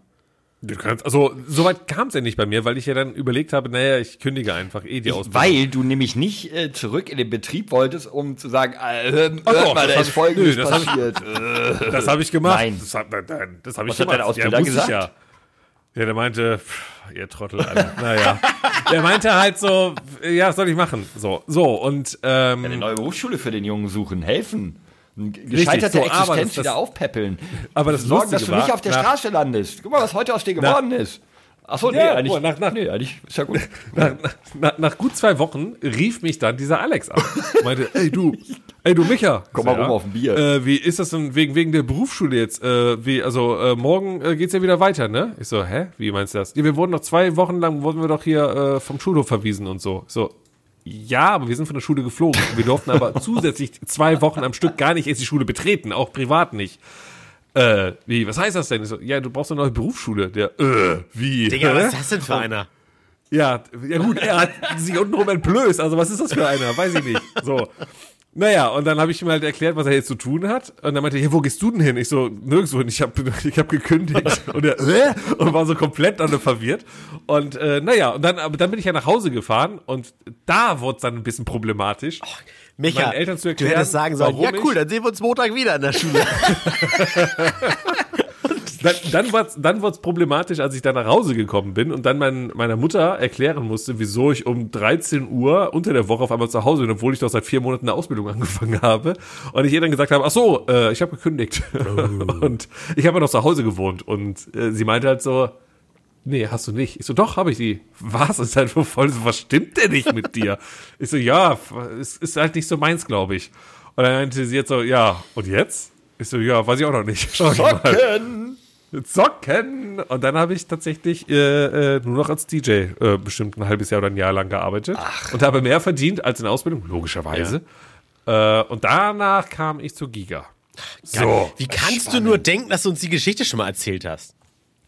du kannst, also soweit kam es ja nicht bei mir, weil ich ja dann überlegt habe, naja, ich kündige einfach eh die Ausbildung. Weil du nämlich nicht äh, zurück in den Betrieb wolltest, um zu sagen, äh, hört Ach doch, mal, das da ist ich- folgendes nö, das hab ich- passiert. [LAUGHS] Das habe ich gemacht. Nein. Das, hab- nein, das habe ich Was hat gemacht. dein Ausbilder ich gesagt? Ja. ja, der meinte, pff, ihr Trottel, Alter. naja. Der meinte halt so, ja, was soll ich machen? So, so, und, ähm, Eine neue Berufsschule für den Jungen suchen, helfen. Gescheiterte so, Existenz das- das- wieder aufpäppeln. aber das Sorgen, dass Lustige du nicht war, auf der nach- Straße landest. Guck mal, was heute aus dir geworden ist. Achso, nee, Ja, eigentlich. mal, nach- nach- nee, eigentlich ist ja gut. [LAUGHS] nach, nach, nach gut zwei Wochen rief mich dann dieser Alex an. Meinte, [LAUGHS] ey du, ey du Micha. Komm mal So, rum auf ein Bier. Äh, wie ist das denn wegen, wegen der Berufsschule jetzt? Äh, wie, also äh, morgen äh, geht's ja wieder weiter, ne? Ich so, hä? Wie meinst du das? Ja, wir wurden noch zwei Wochen lang, wurden wir doch hier äh, vom Schulhof verwiesen und so. So, ja, aber wir sind von der Schule geflogen. Wir durften aber [LAUGHS] zusätzlich zwei Wochen am Stück gar nicht erst die Schule betreten, auch privat nicht. Äh, wie, was heißt das denn? So, ja, du brauchst eine neue Berufsschule. Der, äh, wie? Digga, was [LAUGHS] ist das denn für einer? Ja, ja gut, er hat sich untenrum entblößt. Also was ist das für einer? Weiß ich nicht. So. Naja, und dann habe ich ihm halt erklärt, was er jetzt zu tun hat. Und dann meinte er, ja, wo gehst du denn hin? Ich so, nirgendwo hin. Ich habe [LAUGHS] ich hab gekündigt. Und er, äh? und war so komplett dann verwirrt. Und äh, naja, und dann, aber dann bin ich ja nach Hause gefahren und da wurde es dann ein bisschen problematisch. Micha, Eltern zu du erklären, hättest sagen sollen, ja cool, dann sehen wir uns Montag wieder in der Schule. [LAUGHS] Dann, dann wurde es dann wurd's problematisch, als ich dann nach Hause gekommen bin und dann mein, meiner Mutter erklären musste, wieso ich um 13 Uhr unter der Woche auf einmal zu Hause bin, obwohl ich doch seit vier Monaten eine Ausbildung [LAUGHS] angefangen habe. Und ich ihr dann gesagt habe, ach so, äh, ich habe gekündigt. [LAUGHS] Und ich habe ja noch zu Hause gewohnt. Und äh, sie meinte halt so, nee, hast du nicht. Ich so, doch, habe ich die. Was? Ist halt voll, so, was stimmt denn nicht mit dir? [LAUGHS] Ich so, ja, es ist halt nicht so meins, glaube ich. Und dann meinte sie jetzt so, ja, und jetzt? Ich so, ja, weiß ich auch noch nicht. [LAUGHS] Schau mal. Zocken! Zocken! Und dann habe ich tatsächlich äh, äh, nur noch als DJ äh, bestimmt ein halbes Jahr oder ein Jahr lang gearbeitet. Und habe mehr verdient als in der Ausbildung, logischerweise. Äh, und danach kam ich zu Giga. So, Wie kannst du nur denken, dass du uns die Geschichte schon mal erzählt hast?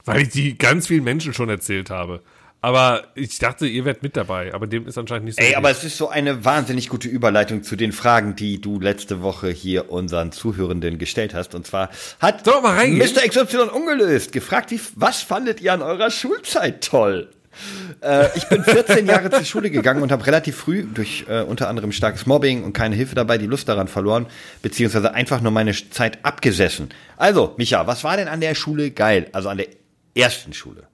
Weil ich die ganz vielen Menschen schon erzählt habe. Aber ich dachte, ihr werdet mit dabei, aber dem ist anscheinend nicht so. Ey, aber es ist so eine wahnsinnig gute Überleitung zu den Fragen, die du letzte Woche hier unseren Zuhörenden gestellt hast. Und zwar hat mal? Mr. XY ungelöst gefragt, wie, was fandet ihr an eurer Schulzeit toll? Äh, ich bin 14 [LAUGHS] Jahre zur Schule gegangen und habe relativ früh durch äh, unter anderem starkes Mobbing und keine Hilfe dabei die Lust daran verloren, beziehungsweise einfach nur meine Zeit abgesessen. Also, Micha, was war denn an der Schule geil? Also an der ersten Schule.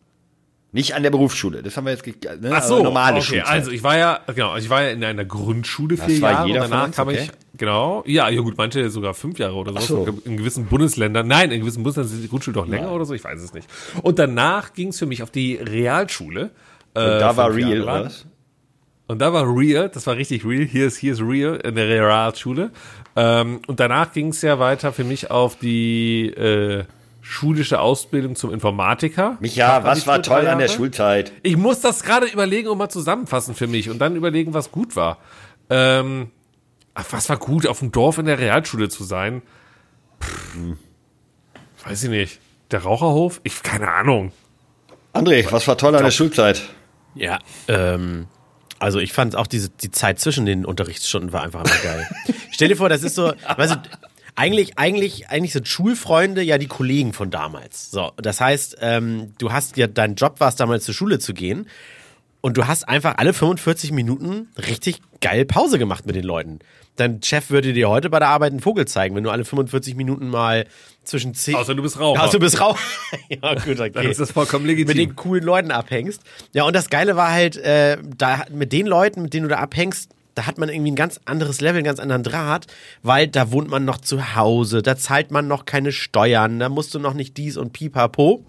Nicht an der Berufsschule. Das haben wir jetzt, ne? Ach so, also normale okay. Schulzeit. Also ich war ja, genau, ich war ja in einer Grundschule Das vier Jahre jeder und danach kam okay. ich, genau, ja, ja gut, manche sogar fünf Jahre oder so. so. In gewissen Bundesländern, nein, in gewissen Bundesländern sind die Grundschulen doch länger oder so, ich weiß es nicht. Und danach ging es für mich auf die Realschule. Und da war real, oder was? Und da war real, das war richtig real. Hier ist, hier ist real in der Realschule. Ähm, und danach ging es ja weiter für mich auf die äh, schulische Ausbildung zum Informatiker. Micha, was war toll an der. Schulzeit? Ich muss das gerade überlegen und mal zusammenfassen für mich und dann überlegen, was gut war. Ähm, ach, was war gut, auf dem Dorf in der Realschule zu sein? Pff, weiß ich nicht. Der Raucherhof? Ich, keine Ahnung. André, was war toll an der Schulzeit? Ja, ähm, also ich fand auch diese, die Zeit zwischen den Unterrichtsstunden war einfach immer geil. [LAUGHS] Stell dir vor, das ist so, weißt du, eigentlich, eigentlich, eigentlich sind Schulfreunde ja die Kollegen von damals. So, das heißt, ähm, du hast ja, dein Job war es damals zur Schule zu gehen und du hast einfach alle 45 Minuten richtig geil Pause gemacht mit den Leuten. Dein Chef würde dir heute bei der Arbeit einen Vogel zeigen, wenn du alle 45 Minuten mal zwischen 10... Außer du bist Raucher. Außer du bist Raucher. [LAUGHS] ja, gut, okay Dann ist das vollkommen legitim. mit den coolen Leuten abhängst. Ja, und das Geile war halt, äh, da mit den Leuten, mit denen du da abhängst, da hat man irgendwie ein ganz anderes Level, einen ganz anderen Draht, weil da wohnt man noch zu Hause, da zahlt man noch keine Steuern, da musst du noch nicht dies und pipapo.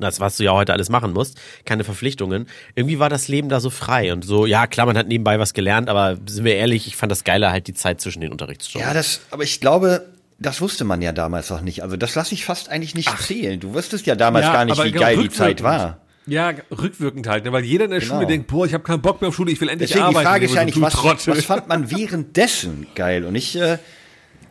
Das, was du ja heute alles machen musst, keine Verpflichtungen. Irgendwie war das Leben da so frei und so, ja klar, man hat nebenbei was gelernt, aber sind wir ehrlich, ich fand das Geiler halt die Zeit zwischen den Unterrichtsstunden. Ja, das, aber ich glaube, das wusste man ja damals noch nicht. Also das lasse ich fast eigentlich nicht zählen. Du wusstest ja damals Ja, gar nicht, wie geil die. Zeit war. Ja, rückwirkend halt, ne? weil jeder in der Genau. Schule denkt, boah, ich habe keinen Bock mehr auf Schule, ich will endlich Deswegen die arbeiten. Frage ist ja eigentlich, du was, was fand man währenddessen geil? Und ich, äh,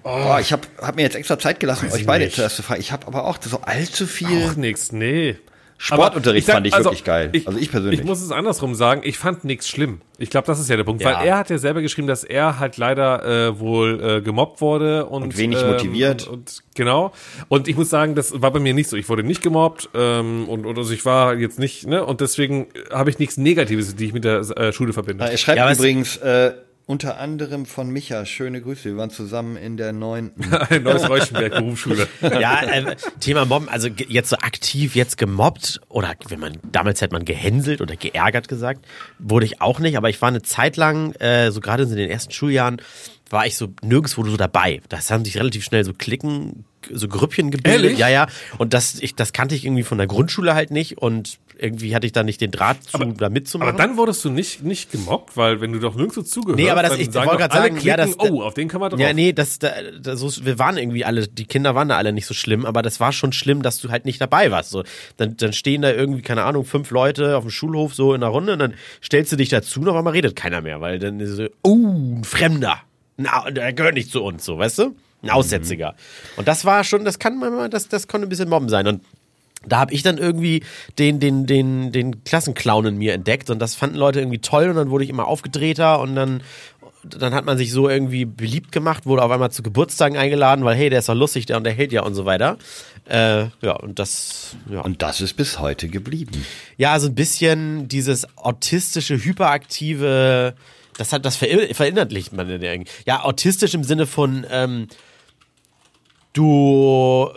boah, ich habe hab mir jetzt extra Zeit gelassen, euch ich beide nicht. zuerst zu fragen. Ich habe aber auch so allzu viel. Auch nix, nee. Sportunterricht Aber fand ich wirklich geil. Also ich persönlich. Ich muss es andersrum sagen, ich fand nichts schlimm. Ich glaube, das ist ja der Punkt, Ja. weil er hat ja selber geschrieben, dass er halt leider äh, wohl äh, gemobbt wurde und, Und wenig ähm, motiviert. Und, und genau. Und ich muss sagen, das war bei mir nicht so. Ich wurde nicht gemobbt ähm, und, und also ich war jetzt nicht, ne? Und deswegen habe ich nichts Negatives, die ich mit der äh, Schule verbinde. er schreibt Ja, übrigens, äh, unter anderem von Micha. Schöne Grüße. Wir waren zusammen in der neunten. [LAUGHS] Ein neues Reuschenberg Berufsschule. [LAUGHS] Ja, äh, Thema Mobben, also jetzt so aktiv jetzt gemobbt oder wenn man, damals hätte man gehänselt oder geärgert gesagt, wurde ich auch nicht, aber ich war eine Zeit lang, äh, so gerade in den ersten Schuljahren, war ich so nirgendwo so dabei. Das haben sich relativ schnell so Klicken, so Grüppchen gebildet. Ehrlich? Ja, ja. Und das, ich, das kannte ich irgendwie von der Grundschule halt nicht und irgendwie hatte ich da nicht den Draht zu, da mitzumachen. Aber dann wurdest du nicht, nicht gemobbt, weil wenn du doch nirgendwo zugehörst, Nee, aber das- ich wollte alle sagen, ja, Klicken, das- oh, auf den kann man drauf. Ja, nee, das, da, da, so, wir waren irgendwie alle, die Kinder waren da alle nicht so schlimm, aber das war schon schlimm, dass du halt nicht dabei warst. So, dann, dann stehen da irgendwie, keine Ahnung, fünf Leute auf dem Schulhof so in der Runde und dann stellst du dich dazu und auf einmal redet keiner mehr, weil dann ist so, oh, ein Fremder. Na, der gehört nicht zu uns, so, weißt du? Ein Aussätziger. Und das war schon, das kann man, das, das konnte ein bisschen Mobben sein. Und da habe ich dann irgendwie den, den, den, den Klassenclown in mir entdeckt und das fanden Leute irgendwie toll und dann wurde ich immer aufgedrehter und dann, dann hat man sich so irgendwie beliebt gemacht, wurde auf einmal zu Geburtstagen eingeladen, weil hey, der ist doch lustig, der unterhält ja und so weiter. Äh, ja, und das, ja. Und das ist bis heute geblieben. Ja, so ein bisschen dieses autistische, hyperaktive, das hat, das ver- verinnerlicht man in irgendwie. Ja, autistisch im Sinne von, ähm, du,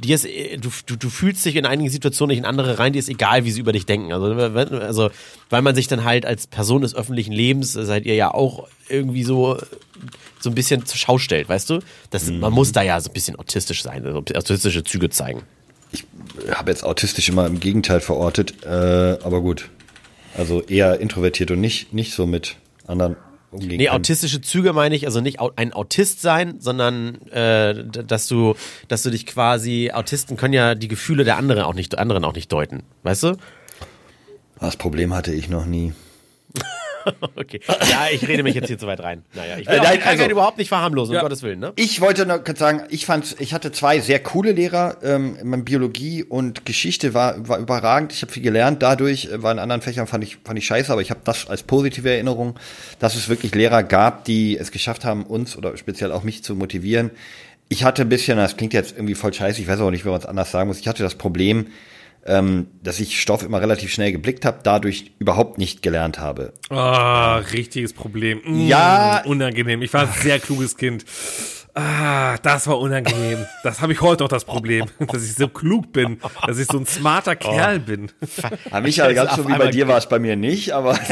dir ist, du, du, du fühlst dich in einigen Situationen nicht in andere rein, dir ist egal, wie sie über dich denken. Also, also, weil man sich dann halt als Person des öffentlichen Lebens, seid ihr ja auch irgendwie so, so ein bisschen zur Schau stellt, weißt du? Das, Man muss da ja so ein bisschen autistisch sein, also autistische Züge zeigen. Ich habe jetzt autistisch immer im Gegenteil verortet, äh, aber gut. Also eher introvertiert und nicht, nicht so mit anderen umgehen. Nee, autistische Züge meine ich, also nicht ein Autist sein, sondern äh, dass du, dass du dich quasi, Autisten können ja die Gefühle der anderen auch nicht, anderen auch nicht deuten, weißt du? Das Problem hatte ich noch nie. [LAUGHS] [LAUGHS] Okay. Ja, ich rede mich jetzt hier zu weit rein. Naja, ich will Äh, nein, also- überhaupt nicht verharmlosen, Ja. um Gottes Willen, ne? Ich wollte noch kurz sagen, ich fand, ich hatte zwei sehr coole Lehrer. Ähm, in Biologie und Geschichte war, war überragend. Ich habe viel gelernt. Dadurch äh, war in anderen Fächern fand ich fand ich scheiße, aber ich habe das als positive Erinnerung, dass es wirklich Lehrer gab, die es geschafft haben, uns oder speziell auch mich zu motivieren. Ich hatte ein bisschen, das klingt jetzt irgendwie voll scheiße, ich weiß auch nicht, wie man es anders sagen muss. Ich hatte das Problem, ähm, dass ich Stoff immer relativ schnell geblickt habe, dadurch überhaupt nicht gelernt habe. Ah, richtiges Problem. Mm, Ja. Unangenehm. Ich war ein sehr kluges Kind. Ah, das war unangenehm. Das habe ich heute auch das Problem, [LAUGHS] dass ich so klug bin, dass ich so ein smarter Kerl bin. Ja, Michael, ganz auf so wie bei dir war es bei mir nicht, aber. [LAUGHS]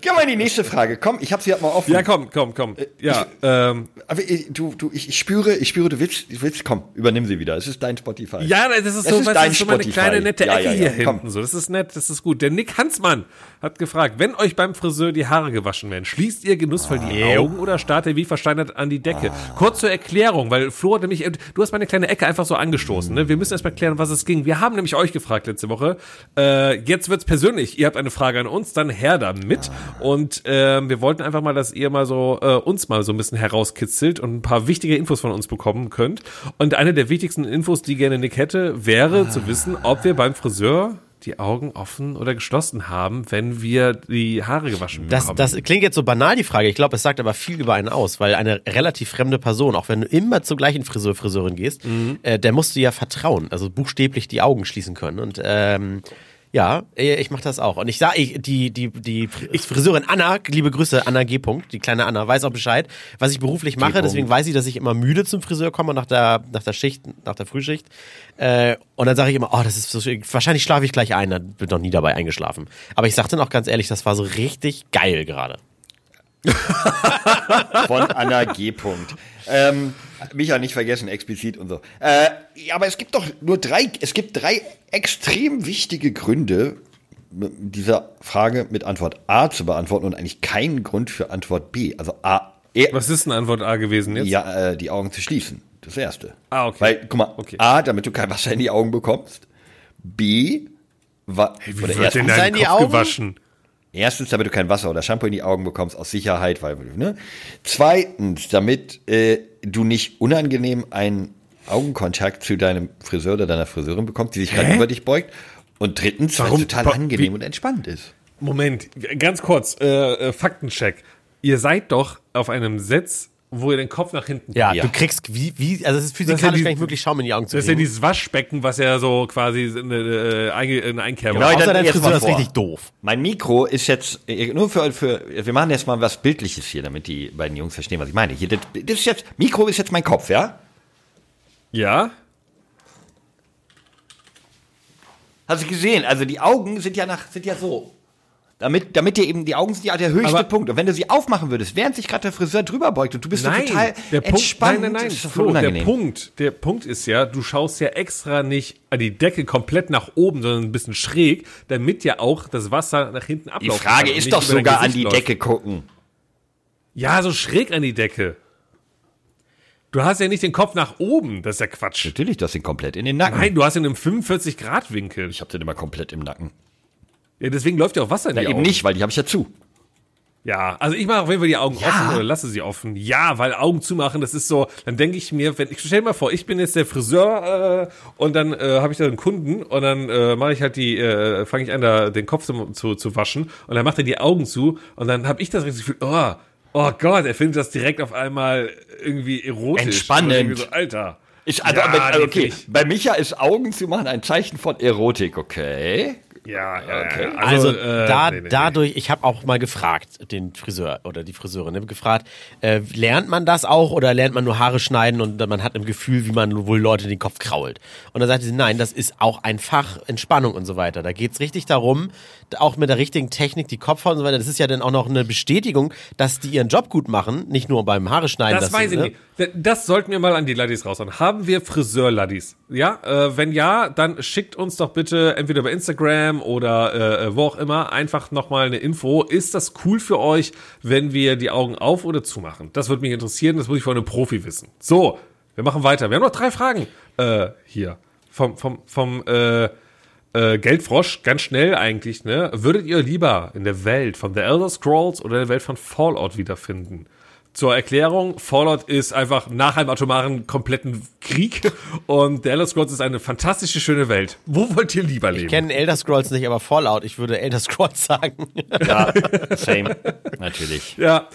Gehen wir in die nächste Frage. Komm, ich habe sie halt mal offen. Ja, komm, komm, komm. Ja, ähm, Aber ich- du, du, ich, ich spüre, ich spüre, du willst, du willst, komm, übernimm sie wieder. Es ist dein Spotify. ja, das ist Es so, ist weißt du, dein das ist so meine Spotify. kleine nette Ecke ja, ja, hier komm. hinten. So, das ist nett, das ist gut. Der Nick Hansmann hat gefragt, wenn euch beim Friseur die Haare gewaschen werden, schließt ihr genussvoll die Augen oder starrt ihr wie versteinert an die Decke? Kurz zur Erklärung, weil Flo hat nämlich, du hast meine kleine Ecke einfach so angestoßen. Ne? Wir müssen erst mal klären, was es ging. Wir haben nämlich euch gefragt letzte Woche. Äh, jetzt wird's persönlich. Ihr habt eine Frage an uns, dann her damit. Und ähm, wir wollten einfach mal, dass ihr mal so äh, uns mal so ein bisschen herauskitzelt und ein paar wichtige Infos von uns bekommen könnt. Und eine der wichtigsten Infos, die gerne Nick hätte, wäre zu wissen, ob wir beim Friseur die Augen offen oder geschlossen haben, wenn wir die Haare gewaschen Das, bekommen. das klingt jetzt so banal, die Frage. Ich glaube, es sagt aber viel über einen aus, weil eine relativ fremde Person, auch wenn du immer zur gleichen Friseur, Friseurin gehst, äh, der musst du ja vertrauen, also buchstäblich die Augen schließen können. Und ähm, ja, ich mache das auch. Und ich sage, ich, die, die, die Friseurin Anna, liebe Grüße, Anna G. -Punkt, die kleine Anna, weiß auch Bescheid, was ich beruflich mache. Deswegen weiß sie, dass ich immer müde zum Friseur komme nach der, nach der Schicht, nach der Frühschicht. Äh, und dann sage ich immer, oh, das ist so, schön. wahrscheinlich schlafe ich gleich ein, dann bin noch nie dabei eingeschlafen. Aber ich sag dann auch ganz ehrlich, das war so richtig geil gerade. [LAUGHS] Von Anna G. Punkt. Ähm, Micha nicht vergessen, explizit und so. Äh, ja, aber es gibt doch nur drei, es gibt drei extrem wichtige Gründe, dieser Frage mit Antwort A zu beantworten und eigentlich keinen Grund für Antwort B. Also A, e, Was ist denn Antwort A gewesen jetzt? ja, äh, die Augen zu schließen. Das erste. Ah, okay. Weil, guck mal, Okay. A, damit du kein Wasser in die Augen bekommst. B, wa, Wie oder wird denn dein Kopf Augen? gewaschen? Erstens, damit du kein Wasser oder Shampoo in die Augen bekommst, aus Sicherheit, weil, ne? Zweitens, damit äh, du nicht unangenehm einen Augenkontakt zu deinem Friseur oder deiner Friseurin bekommst, die sich gerade über dich beugt. Und drittens, weil Warum? es total angenehm wie- und entspannt ist. Moment, ganz kurz, äh, äh, Faktencheck. Ihr seid doch auf einem Sitz wo ihr den Kopf nach hinten Ja, Ja. du kriegst, wie, wie, also es ist Das physikalisch ist gar nicht möglich, Schaum in die Augen zu Das ist ja dieses Waschbecken, was ja so quasi eine, äh, eine, eine Einkerbung Genau, Außer dein jetzt mal ist vor. richtig doof. Mein Mikro ist jetzt, äh, nur für, für, wir machen jetzt mal was Bildliches hier, damit die beiden Jungs verstehen, was ich meine. Hier, das, das ist jetzt, Mikro ist jetzt mein Kopf, ja? Ja? Hast du gesehen? Also die Augen sind ja nach, sind ja so. Damit, damit dir eben, die Augen sind ja der höchste Aber- Punkt. Und wenn du sie aufmachen würdest, während sich gerade der Friseur drüber beugt und du bist so total der Punkt, entspannt, nein, nein, nein, ist Flo, der. Punkt, der Punkt ist ja, du schaust ja extra nicht an die Decke komplett nach oben, sondern ein bisschen schräg, damit ja auch das Wasser nach hinten Die ablaufen Frage ist doch sogar an die läuft. Decke gucken. Ja, so schräg an die Decke. Du hast ja nicht den Kopf nach oben, das ist ja Quatsch. Natürlich, du hast ihn komplett in den Nacken. Nein, du hast ihn im 45-Grad-Winkel. Ich hab den immer komplett im Nacken. Ja, deswegen läuft ja auch Wasser in Ja, die eben Augen. nicht, weil die habe ich ja zu. Ja, also ich mache auf jeden Fall die Augen offen oder lasse sie offen. Ja, weil Augen zumachen, das ist so, dann denke ich mir, wenn ich stell dir mal vor, ich bin jetzt der Friseur äh, und dann äh, habe ich da einen Kunden und dann äh, mache ich halt die, äh, fange ich an, da den Kopf zu, zu, zu waschen und dann macht er die Augen zu und dann habe ich das Gefühl, oh, oh Gott, er findet das direkt auf einmal irgendwie erotisch. Entspannend. Irgendwie So, Alter. Ist, also, Ja, aber, also, okay, ich- bei Micha ist Augen zu machen ein Zeichen von Erotik, okay? Ja, ja, Okay. ja. Also, äh, da, nee, nee, dadurch, ich habe auch mal gefragt, den Friseur oder die Friseurin, ne, gefragt, äh, lernt man das auch oder lernt man nur Haare schneiden und man hat im Gefühl, wie man wohl Leute den Kopf krault? Und dann sagte sie, nein, das ist auch ein Fach Entspannung und so weiter. Da geht's richtig darum, auch mit der richtigen Technik, die Kopfhaut und so weiter, das ist ja dann auch noch eine Bestätigung, dass die ihren Job gut machen, nicht nur beim Haare schneiden. Das weiß ich ne? nicht. Das sollten wir mal an die Laddies raushauen. Haben wir Friseur-Laddies? Ja? Äh, wenn ja, dann schickt uns doch bitte entweder bei Instagram oder äh, wo auch immer einfach nochmal eine Info. Ist das cool für euch, wenn wir die Augen auf oder zumachen? Das würde mich interessieren. Das muss ich von einem Profi wissen. So, wir machen weiter. Wir haben noch drei Fragen äh, hier. Vom, vom, vom äh, äh, Geldfrosch, ganz schnell eigentlich, ne? Würdet ihr lieber in der Welt von The Elder Scrolls oder in der Welt von Fallout wiederfinden? Zur Erklärung, Fallout ist einfach nach einem atomaren kompletten Krieg und The Elder Scrolls ist eine fantastische, schöne Welt. Wo wollt ihr lieber leben? Ich kenne Elder Scrolls nicht, aber Fallout, ich würde Elder Scrolls sagen. Ja, [LAUGHS] same. Natürlich. Ja,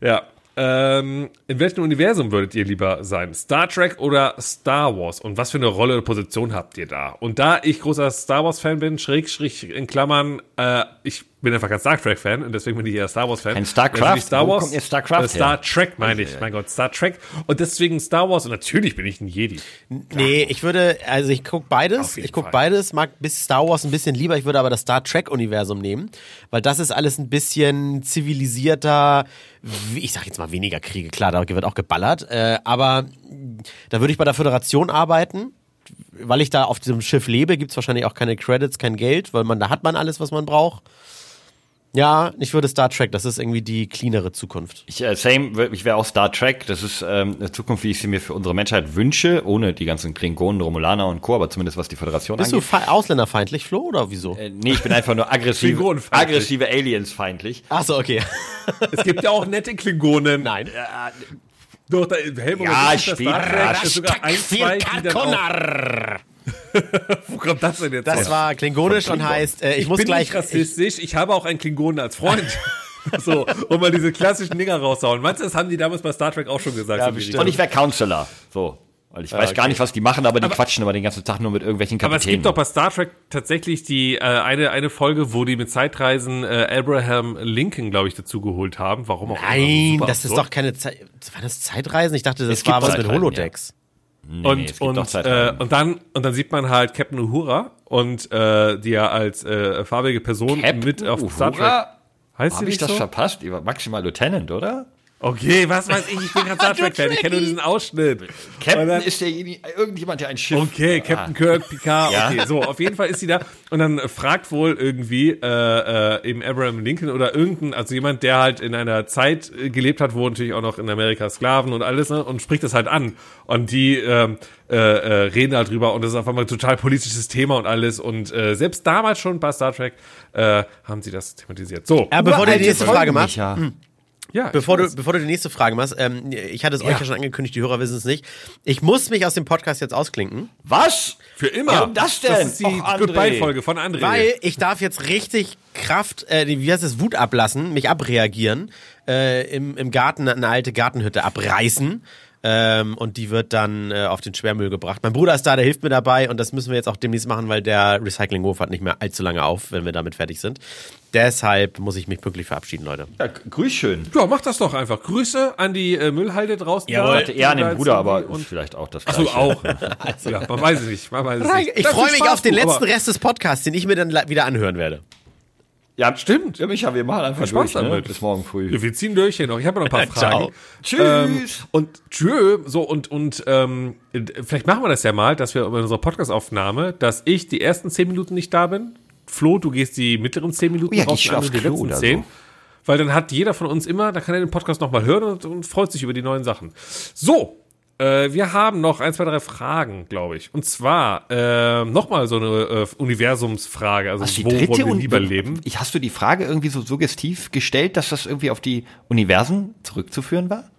ja. Ähm, in welchem Universum würdet ihr lieber sein? Star Trek oder Star Wars? Und was für eine Rolle oder Position habt ihr da? Und da ich großer Star Wars-Fan bin, schräg, schräg in Klammern, äh, ich bin einfach kein Star Trek-Fan und deswegen bin ich eher Star Wars-Fan. Kein StarCraft? Natürlich Star Wo Wars. kommt ihr StarCraft äh, Star? Trek meine ich, mein Gott, Star Trek. Und deswegen Star Wars und natürlich bin ich ein Jedi. Nee, ich würde, also ich guck beides, ich guck Fall. beides, mag bis Star Wars ein bisschen lieber, ich würde aber das Star Trek Universum nehmen, weil das ist alles ein bisschen zivilisierter, ich sag jetzt mal weniger Kriege, klar, da wird auch geballert, äh, aber da würde ich bei der Föderation arbeiten, weil ich da auf diesem Schiff lebe, gibt's wahrscheinlich auch keine Credits, kein Geld, weil man da hat man alles, was man braucht. Ja, ich würde Star Trek, das ist irgendwie die cleanere Zukunft. Ich, äh, same, ich wäre auch Star Trek. Das ist ähm, eine Zukunft, wie ich sie mir für unsere Menschheit wünsche, ohne die ganzen Klingonen, Romulaner und Co., aber zumindest was die Föderation Bist du angeht. fe- ausländerfeindlich, Flo, oder wieso? Äh, nee, ich bin einfach nur aggressiv, Klingonenfeindlich. aggressive Aliens feindlich. Ach so, okay. Es gibt ja auch nette Klingonen. Nein. Doch, da, Helmut, Ja, das ist sogar ein, zwei, die dann auch, [LAUGHS] Wo kommt das denn jetzt Das her? war klingonisch und heißt, äh, ich, muss bin gleich. nicht rassistisch, ich, habe auch einen Klingonen als Freund. [LAUGHS] so, um mal diese klassischen Dinger rauszuhauen. Meinst du, das haben die damals bei Star Trek auch schon gesagt? Ja, so. Und ich wäre Counselor. So. Weil ich weiß gar nicht, was die machen, aber die quatschen immer den ganzen Tag nur mit irgendwelchen Aber es Kapitänen. gibt doch bei Star Trek tatsächlich die äh, eine, eine Folge, wo die mit Zeitreisen äh, Abraham Lincoln, glaube ich, dazu geholt haben. Warum auch Nein, immer. Super das ist doch keine Zeit. War das Zeitreisen? Ich dachte, das Es war was mit Holodecks. Nee, und, nee, und, äh, und dann und dann sieht man halt Captain Uhura und äh, die ja als äh, farbige Person Captain mit auf Star Trek. Uhura? Heißt Habe ich das so? verpasst? Ihr war maximal Lieutenant, oder? Okay, was weiß ich, ich bin kein [LAUGHS] Star Trek-Fan, ich kenne nur diesen Ausschnitt. Captain dann- ist derjenige, irgendjemand, der ein Schiff. Okay, Captain Kirk, Picard, Ja. okay, so, auf jeden Fall ist sie da und dann fragt wohl irgendwie äh, äh, eben Abraham Lincoln oder irgendein, also jemand, der halt in einer Zeit äh, gelebt hat, wo natürlich auch noch in Amerika Sklaven und alles, ne, und spricht das halt an und die ähm, äh, äh, reden halt drüber und das ist auf einmal ein total politisches Thema und alles und äh, selbst damals schon bei Star Trek äh, haben sie das thematisiert. So, Ja, bevor du die nächste Frage machst. Ja, bevor du, bevor du die nächste Frage machst, ähm, ich hatte es euch Ja. ja schon angekündigt, die Hörer wissen es nicht. Ich muss mich aus dem Podcast jetzt ausklinken, Was? Für immer. Warum das denn? Das ist die. Goodbye-Folge von André. weil ich darf jetzt richtig Kraft, äh, die- wie heißt es, Wut ablassen, mich abreagieren, äh, im, im Garten eine alte Gartenhütte abreißen. Ähm, und die wird dann äh, auf den Schwermüll gebracht. Mein Bruder ist da, der hilft mir dabei und das müssen wir jetzt auch demnächst machen, weil der Recyclinghof hat nicht mehr allzu lange auf, wenn wir damit fertig sind. Deshalb muss ich mich pünktlich verabschieden, Leute. Ja, grüß schön. ja, mach das doch einfach. Grüße an die äh, Müllhalde draußen. Jawohl. da, eher an den Bruder, aber ist vielleicht auch das Achso, auch. [LAUGHS] ja, man weiß es nicht. Man weiß es nicht. Ich freue mich Spaß, auf den letzten Rest des Podcasts, den ich mir dann wieder anhören werde. Ja, stimmt. Ja, Micha, wir machen einfach Spaß durch, ne? damit. Bis morgen früh. Wir ziehen durch hier noch. Ich habe noch ein paar [LAUGHS] Fragen. Tschüss. Ähm, und tschö, so und und ähm, vielleicht machen wir das ja mal, dass wir bei unserer Podcast-Aufnahme, dass ich die ersten zehn Minuten nicht da bin. Flo, du gehst die mittleren zehn Minuten Oh ja, raus und die letzten zehn. so. Weil dann hat jeder von uns immer, da kann er den Podcast nochmal hören und, und freut sich über die neuen Sachen. So, äh, wir haben noch ein, zwei, drei Fragen, glaube ich. Und zwar äh, nochmal so eine äh, Universumsfrage. Also, die wo wollen wir lieber leben? Ich, hast du die Frage irgendwie so suggestiv gestellt, dass das irgendwie auf die Universen zurückzuführen war?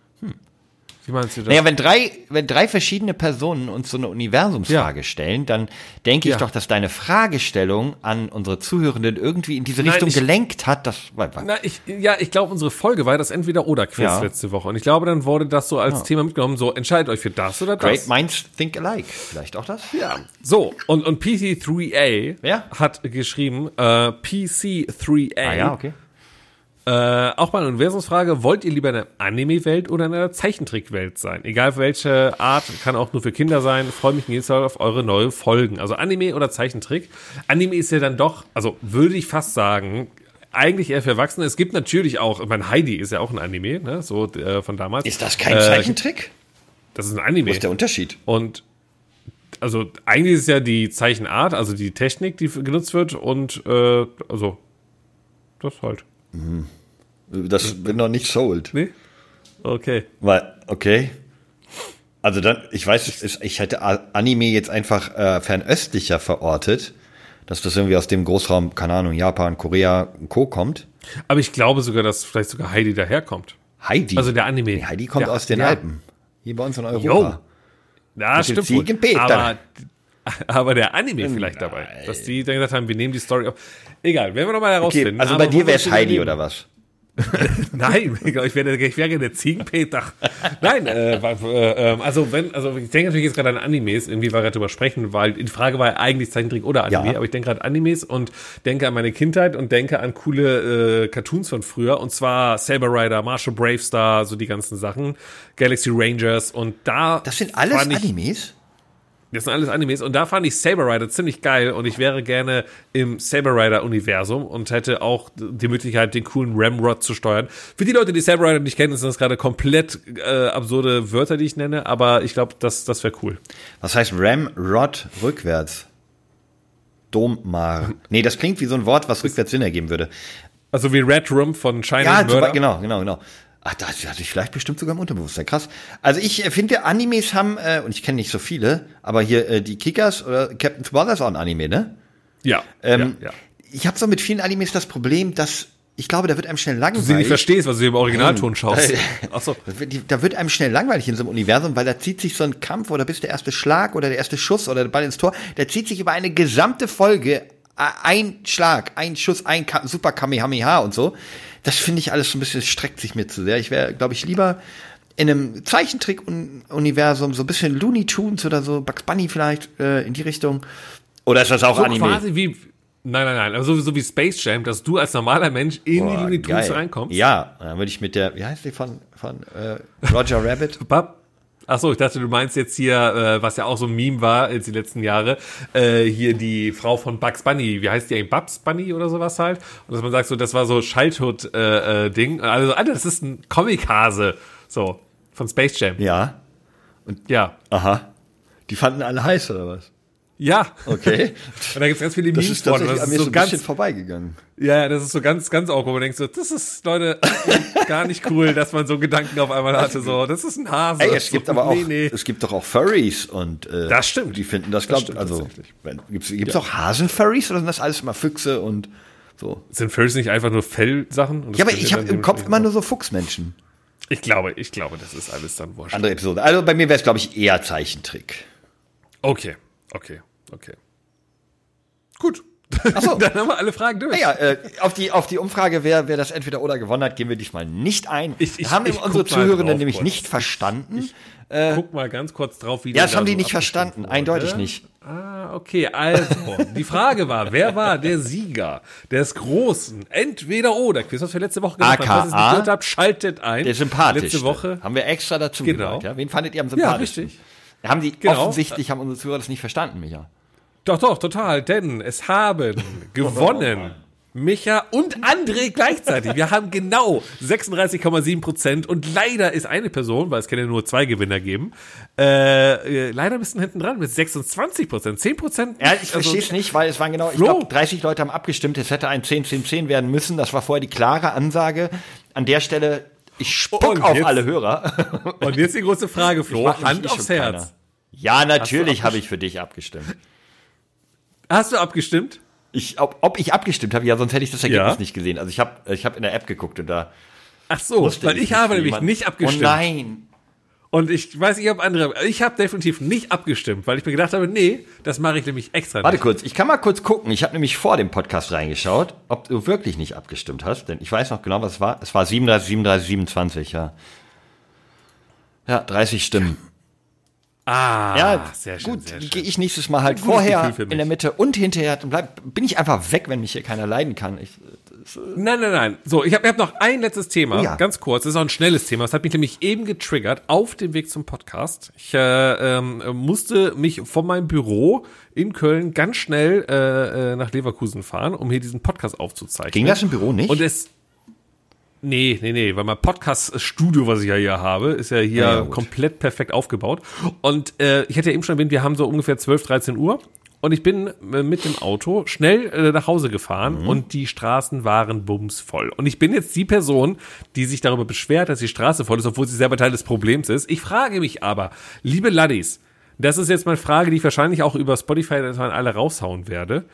Wie meinst du das? Naja, wenn drei, wenn drei verschiedene Personen uns so eine Universumsfrage stellen, dann denke ich Ja. doch, dass deine Fragestellung an unsere Zuhörenden irgendwie in diese Nein, Richtung ich- gelenkt hat. Das, Na, ich, ja, ich glaube, unsere Folge war das Entweder-Oder-Quiz Ja. letzte Woche. Und ich glaube, dann wurde das so als Thema mitgenommen, so entscheidet euch für das oder das. Great Minds Think Alike. Vielleicht auch das? Ja. So, und, und PC3A Wer? hat geschrieben, äh, PC3A, Ah ja, okay. Äh, auch mal eine Universumsfrage, wollt ihr lieber in einer Anime-Welt oder in einer Zeichentrick-Welt sein? Egal welche Art, kann auch nur für Kinder sein. Freue mich jedes Mal auf eure neue Folgen. Also Anime oder Zeichentrick. Anime ist ja dann doch, also würde ich fast sagen, eigentlich eher für Erwachsene. Es gibt natürlich auch, ich meine, Heidi ist ja auch ein Anime, ne, so äh, von damals. Ist das kein Äh, Zeichentrick? Das ist ein Anime. Was ist der Unterschied? Und also eigentlich ist es ja die Zeichenart, also die Technik, die genutzt wird und äh, also das halt. Das bin noch nicht sold. Nee? Okay. Weil, okay. Also dann, ich weiß, ich hätte Anime jetzt einfach äh, fernöstlicher verortet, dass das irgendwie aus dem Großraum, keine Ahnung, Japan, Korea, Co. kommt. Aber ich glaube sogar, dass vielleicht sogar Heidi daherkommt. Heidi. Also der Anime. Nee, Heidi kommt Ja, aus den ja. Alpen. Hier bei uns in Europa. Jo. Ja, dem stimmt. wohl. Aber, [LAUGHS] aber der Anime vielleicht dabei. Dass die dann gesagt haben, wir nehmen die Story auf. Egal, werden wir nochmal Okay, herausfinden. also Aber bei dir wo wäre es Heidi oder was? [LAUGHS] Nein, ich wäre, ich wäre der Ziegenpeter. Nein, äh, weil, äh, ähm, also wenn, also ich denke natürlich jetzt gerade an Animes, irgendwie war gerade drüber sprechen, weil die Frage war ja eigentlich Zeichentrick oder Anime, Ja. aber ich denke gerade Animes und denke an meine Kindheit und denke an coole äh, Cartoons von früher und zwar Saber Rider, Marshall Bravestar, so die ganzen Sachen, Galaxy Rangers und da Das sind alles ich, Animes? Das sind alles Animes und da fand ich Saber Rider ziemlich geil und ich wäre gerne im Saber Rider Universum und hätte auch die Möglichkeit, den coolen Ramrod zu steuern. Für die Leute, die Saber Rider nicht kennen, sind das gerade komplett äh, absurde Wörter, die ich nenne, aber ich glaube, das, das wäre cool. Was heißt Ramrod rückwärts? Domar. Nee, das klingt wie so ein Wort, was rückwärts Sinn ergeben würde. Also wie Red Room von China Ja, Murder. genau, genau, genau. Ach, das hatte ich vielleicht bestimmt sogar im Unterbewusstsein. Krass. Also ich äh, finde, Animes haben, äh, und ich kenne nicht so viele, aber hier äh, die Kickers oder Captain Tsubasa ist auch ein Anime, ne? Ja, Ähm, ja, ja. Ich habe so mit vielen Animes das Problem, dass ich glaube, da wird einem schnell Du sie nicht langweilig. verstehst, was du im Originalton schaust. [LAUGHS] Äh, Achso. Da wird, die- da wird einem schnell langweilig in so einem Universum, weil da zieht sich so ein Kampf oder bis der erste Schlag oder der erste Schuss oder der Ball ins Tor, der zieht sich über eine gesamte Folge äh, ein Schlag, ein Schuss, ein Ka Super Kamehameha und so. Das finde ich alles so ein bisschen, das streckt sich mir zu sehr. Ich wäre, glaube ich, lieber in einem Zeichentrick-Universum, so ein bisschen Looney Tunes oder so, Bugs Bunny vielleicht äh, in die Richtung. Oder ist das auch So Anime? quasi wie. Nein, nein, nein. Also so wie Space Jam, dass du als normaler Mensch in die Boah, Looney Tunes geil. reinkommst. Ja, dann würde ich mit der, wie heißt die von, von äh, Roger Rabbit? [LAUGHS] Bab. Ach so, ich dachte, du meinst jetzt hier, äh, was ja auch so ein Meme war jetzt die letzten Jahre, äh, hier die Frau von Bugs Bunny, wie heißt die eigentlich? Babs Bunny oder sowas halt? Und dass man sagt, so, das war so Childhood äh, äh, Ding. Also, Alter, das ist ein Comic-Hase. So, von Space Jam. Ja. Ja. Aha. Die fanden alle heiß, oder was? Ja. Okay. [LAUGHS] Und da gibt's ganz viele Das Memes ist von. Das ist mir so so ein bisschen ganz, vorbeigegangen. ja, ja, das ist so ganz, ganz awkward. Man denkt so, das ist, Leute, [LAUGHS] gar nicht cool, dass man so Gedanken auf einmal hatte. So, das ist ein Hase. Ey, es gibt so, aber auch, Nee, nee. es gibt doch auch Furries und äh, Das stimmt. Die finden das, Das glaubt, stimmt also wenn- gibt's gibt's auch Hasen-Furries oder sind das alles immer Füchse und So. Sind Furries nicht einfach nur Fellsachen? Das Ja, aber ich habe im Kopf immer nur so Fuchsmenschen. Ich glaube, ich glaube, das ist alles dann wurscht. Andere Episode. Also bei mir wäre es, glaube ich, eher Zeichentrick. Okay, okay, okay. Gut. Ach so. [LAUGHS] dann haben wir alle Fragen durch. Naja, äh, auf, die, auf die Umfrage, wer, wer das entweder oder gewonnen hat, gehen wir diesmal nicht ein. Ich- ich- haben ich unsere Zuhörenden drauf nämlich nicht verstanden. Guck mal ganz kurz drauf, wie ja, das da haben die so nicht verstanden. wurde. Eindeutig nicht. Ah, okay, also, die Frage war, wer war der Sieger des großen Entweder-Oder-Quiz, was wir letzte Woche gemacht haben? Falls ihr es AKA, gehört habt, schaltet ein. Der sympathischste. Letzte Woche. Haben wir extra dazu Genau. gesagt. Ja? Wen fandet ihr am Ja, sympathischsten? richtig. Haben die Genau. offensichtlich haben unsere Zuhörer das nicht verstanden, Micha. Doch, doch, total, denn es haben [LAUGHS] gewonnen Micha und André gleichzeitig. Wir haben genau 36,7 Prozent und leider ist eine Person, weil es kann ja nur zwei Gewinner geben, äh, äh, leider ein bisschen hinten dran mit 26 Prozent. 10 Prozent. Ja, ich verstehe es nicht, weil es waren genau, ich glaube, 30 Leute haben abgestimmt, es hätte ein 10-10-10 werden müssen. Das war vorher die klare Ansage. An der Stelle, ich spuck Und auf jetzt- alle Hörer. Und jetzt die große Frage, Flo. Hand eh aufs Herz. keiner. Ja, natürlich habe ich für dich abgestimmt. Hast du abgestimmt? Ich, ob, ob ich abgestimmt habe, ja, sonst hätte ich das Ergebnis Ja. nicht gesehen. Also ich habe ich hab in der App geguckt und da Ach so, weil ich, nicht, habe nämlich nicht abgestimmt. Oh nein. Und ich weiß nicht, ob andere, ich habe definitiv nicht abgestimmt, weil ich mir gedacht habe, nee, das mache ich nämlich extra Warte nicht. kurz, ich kann mal kurz gucken. Ich habe nämlich vor dem Podcast reingeschaut, ob du wirklich nicht abgestimmt hast, denn ich weiß noch genau, was es war. Es war 37, 37, 27, ja. Ja, 30 Stimmen. Ah, ja, sehr schön, gut, gehe ich nächstes Mal halt vorher in der Mitte und hinterher. Dann bleib, bin ich einfach weg, wenn mich hier keiner leiden kann. Ich, Nein, nein, nein. So, ich habe hab noch ein letztes Thema, Oh ja. ganz kurz. Das ist auch ein schnelles Thema. Das hat mich nämlich eben getriggert auf dem Weg zum Podcast. Ich äh, ähm, musste mich von meinem Büro in Köln ganz schnell äh, äh, nach Leverkusen fahren, um hier diesen Podcast aufzuzeichnen. ging das im Büro nicht? Und es. Nee, nee, nee, weil mein Podcast-Studio, was ich ja hier habe, ist ja hier Ja, ja, komplett perfekt aufgebaut. Und äh, ich hatte ja eben schon erwähnt, wir haben so ungefähr 12, 13 Uhr. Und ich bin äh, mit dem Auto schnell äh, nach Hause gefahren Mhm. und die Straßen waren bumsvoll. Und ich bin jetzt die Person, die sich darüber beschwert, dass die Straße voll ist, obwohl sie selber Teil des Problems ist. Ich frage mich aber, liebe Laddies, das ist jetzt meine Frage, die ich wahrscheinlich auch über Spotify irgendwann alle raushauen werde,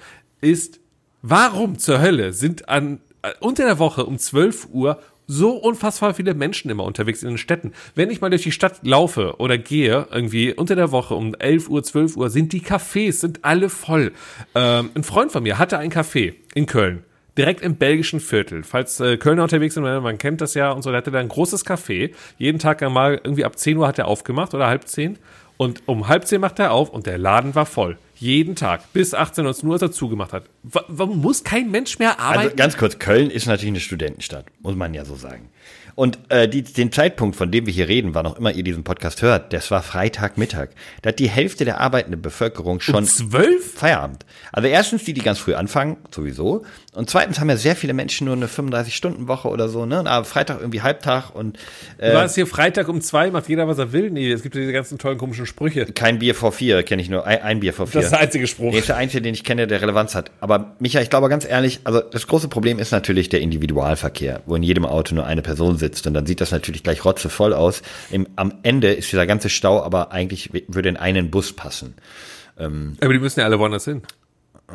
ist, warum zur Hölle sind an unter der Woche um 12 Uhr so unfassbar viele Menschen immer unterwegs in den Städten. Wenn ich mal durch die Stadt laufe oder gehe, irgendwie unter der Woche um 11 Uhr, 12 Uhr, sind die Cafés, sind alle voll. Ähm, ein Freund von mir hatte ein Café in Köln. Direkt im belgischen Viertel. Falls äh, Kölner unterwegs sind, man kennt das ja und so, der hatte da ein großes Café. Jeden Tag mal irgendwie ab 10 Uhr hat er aufgemacht oder halb 10. Und um halb 10 macht er auf und der Laden war voll. Jeden Tag. Bis 18, 19 Uhr, als er zugemacht hat. Wa- Warum muss kein Mensch mehr arbeiten? Also ganz kurz, Köln ist natürlich eine Studentenstadt, muss man ja so sagen. Und äh, die, den Zeitpunkt, von dem wir hier reden, wann auch immer ihr diesen Podcast hört, das war Freitagmittag. Da hat die Hälfte der arbeitenden Bevölkerung schon Zwölf? Feierabend. Also erstens die, die ganz früh anfangen, sowieso. Und zweitens haben ja sehr viele Menschen nur eine 35-Stunden-Woche oder so, ne? Aber Freitag irgendwie Halbtag und Du äh, warst hier Freitag um zwei, macht jeder, was er will. Nee, es gibt ja diese ganzen tollen komischen Sprüche. kein Bier vor vier, kenne ich nur, ein, ein Bier vor vier. Das ist der einzige Spruch. Nee, ist der einzige, den ich kenne, der Relevanz hat. Aber Micha, ich glaube ganz ehrlich, also das große Problem ist natürlich der Individualverkehr, wo in jedem Auto nur eine Person sitzt und dann sieht das natürlich gleich rotzevoll aus. Im, am Ende ist dieser ganze Stau aber eigentlich würde in einen Bus passen. Aber die müssen ja alle woanders hin.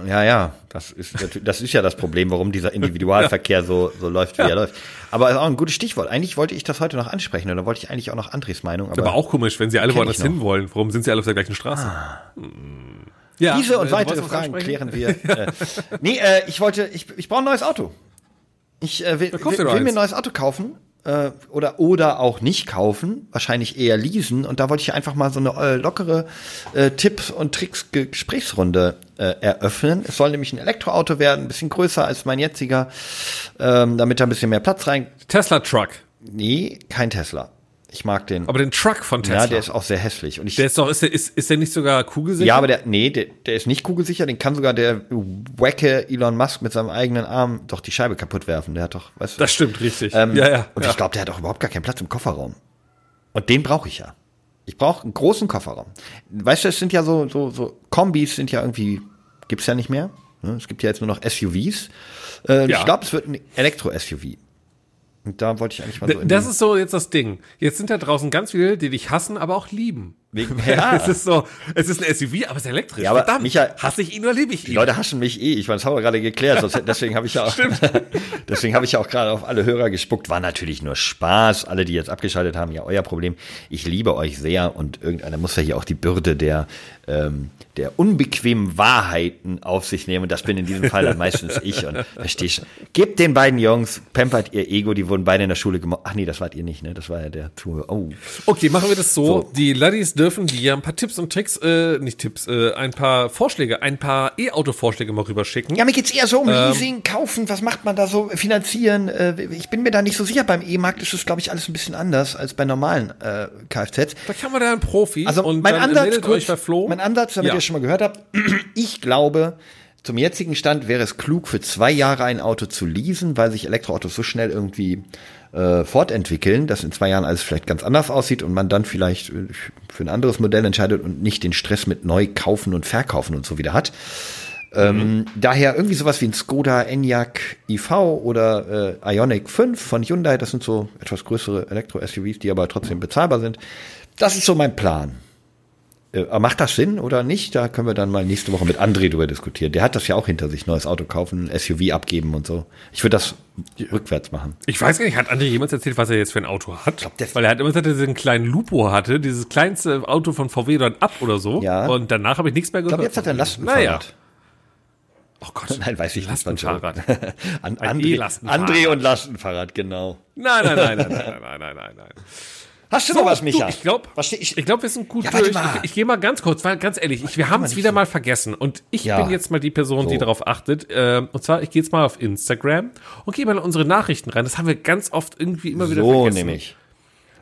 Ja, ja, das ist das ist ja das Problem, warum dieser Individualverkehr [LAUGHS] so so läuft, wie er läuft. Aber ist auch ein gutes Stichwort. Eigentlich wollte ich das heute noch ansprechen oder wollte ich eigentlich auch noch Andres Meinung, aber, Aber auch komisch, wenn sie alle woanders hin wollen. Warum sind sie alle auf der gleichen Straße? Hm. Ja, Diese äh, und du weitere Fragen klären wir. [LAUGHS] äh, nee, äh, ich wollte, ich, ich brauche ein neues Auto. Ich äh, will, will, will mir ein neues Auto kaufen äh, oder oder auch nicht kaufen, wahrscheinlich eher leasen. Und da wollte ich einfach mal so eine äh, lockere äh, Tipps und Tricks Gesprächsrunde äh, eröffnen. Es soll nämlich ein Elektroauto werden, ein bisschen größer als mein jetziger, ähm, damit da ein bisschen mehr Platz rein. Tesla Truck. Nee, kein Tesla. Ich mag den. Aber den Truck von Tesla. ja, der ist auch sehr hässlich. Und ich der ist doch, ist der, ist, ist der nicht sogar kugelsicher? Ja, aber der, nee, der, der ist nicht kugelsicher, den kann sogar der wacke Elon Musk mit seinem eigenen Arm doch die Scheibe kaputt werfen. Der hat doch, weißt du. Das stimmt, richtig. ähm, ja, ja. Und ja. ich glaube, der hat auch überhaupt gar keinen Platz im Kofferraum. Und den brauche ich ja. Ich brauche einen großen Kofferraum. Weißt du, es sind ja so, so, so Kombis sind ja irgendwie, gibt's ja nicht mehr. Ne? Es gibt ja jetzt nur noch SUVs. Äh, Ja. Ich glaube, es wird ein Elektro-SUV. Und da wollte ich eigentlich mal so das ist so jetzt das Ding. Jetzt sind da draußen ganz viele, die dich hassen, aber auch lieben. Wegen, [LAUGHS] ja. Es ist so, es ist ein SUV, aber es ist elektrisch. Ja, aber Verdammt, Micha- hasse ich ihn oder liebe ich Die ihn? Leute hassen mich eh. Ich meine, das haben wir gerade geklärt. Deswegen habe ich ja auch, [LAUGHS] deswegen habe ich ja auch gerade auf alle Hörer gespuckt. War natürlich nur Spaß. Alle, die jetzt abgeschaltet haben, ja, euer Problem. Ich liebe euch sehr und irgendeiner muss ja hier auch die Bürde der, ähm, der unbequemen Wahrheiten auf sich nehmen. Und das bin in diesem Fall dann meistens ich. Und verstehst Gebt den beiden Jungs, pampert ihr Ego. Die wurden beide in der Schule gemobbt. Ach nee, das wart ihr nicht, ne? Das war ja der Zuhörer. Oh. Okay, machen wir das so. So. Die Laddies dürfen dir ein paar Tipps und Tricks, äh, nicht Tipps, äh, ein paar Vorschläge, ein paar E-Auto-Vorschläge mal rüberschicken. Ja, mir geht's eher so um Leasing, kaufen, was macht man da so, finanzieren. Äh, ich bin mir da nicht so sicher. Beim E-Markt ist es, glaube ich, alles ein bisschen anders als bei normalen äh, Kfz. Da kann man da einen Profi Also und mein dann Ansatz, kurz, euch bei Flo. mein Ansatz, damit Ja. ihr es schon mal gehört habt, [CLEARS THROAT] ich glaube, zum jetzigen Stand wäre es klug, für zwei Jahre ein Auto zu leasen, weil sich Elektroautos so schnell irgendwie äh, fortentwickeln, dass in zwei Jahren alles vielleicht ganz anders aussieht und man dann vielleicht äh, für ein anderes Modell entscheidet und nicht den Stress mit neu kaufen und verkaufen und so wieder hat. Ähm, daher irgendwie sowas wie ein Skoda Enyaq iV oder äh, Ioniq 5 von Hyundai, das sind so etwas größere Elektro-SUVs, die aber trotzdem bezahlbar sind. Das ist so mein Plan. Äh, macht das Sinn oder nicht? Da können wir dann mal nächste Woche mit André drüber diskutieren. Der hat das ja auch hinter sich, neues Auto kaufen, SUV abgeben und so. Ich würde das rückwärts machen. Ich weiß gar nicht, hat André jemals erzählt, was er jetzt für ein Auto hat? glaub, Weil er hat immer gesagt, dass er diesen kleinen Lupo hatte, dieses kleinste Auto von VW dann ab oder so. Ja. Und danach habe ich nichts mehr Ich gehört. glaube, jetzt hat er ein Lastenfahrrad. Naja. Oh Gott. [LAUGHS] Nein, weiß ich nicht. Lastenfahrrad. [LAUGHS] An, André, E-Lastenfahrrad. André und Lastenfahrrad, genau. Nein, nein, nein, nein, nein, nein, nein, nein, nein. Hast du So, noch was, Micha? Du, ich glaube, ich, ich glaub, wir sind gut Ja, durch. Ich, ich gehe mal ganz kurz, weil ganz ehrlich, ich, wir haben es wieder so. mal vergessen und ich Ja. bin jetzt mal die Person, die So. darauf achtet. Ähm, und zwar, ich gehe jetzt mal auf Instagram und gehe mal in unsere Nachrichten rein. Das haben wir ganz oft irgendwie immer wieder so vergessen. nämlich.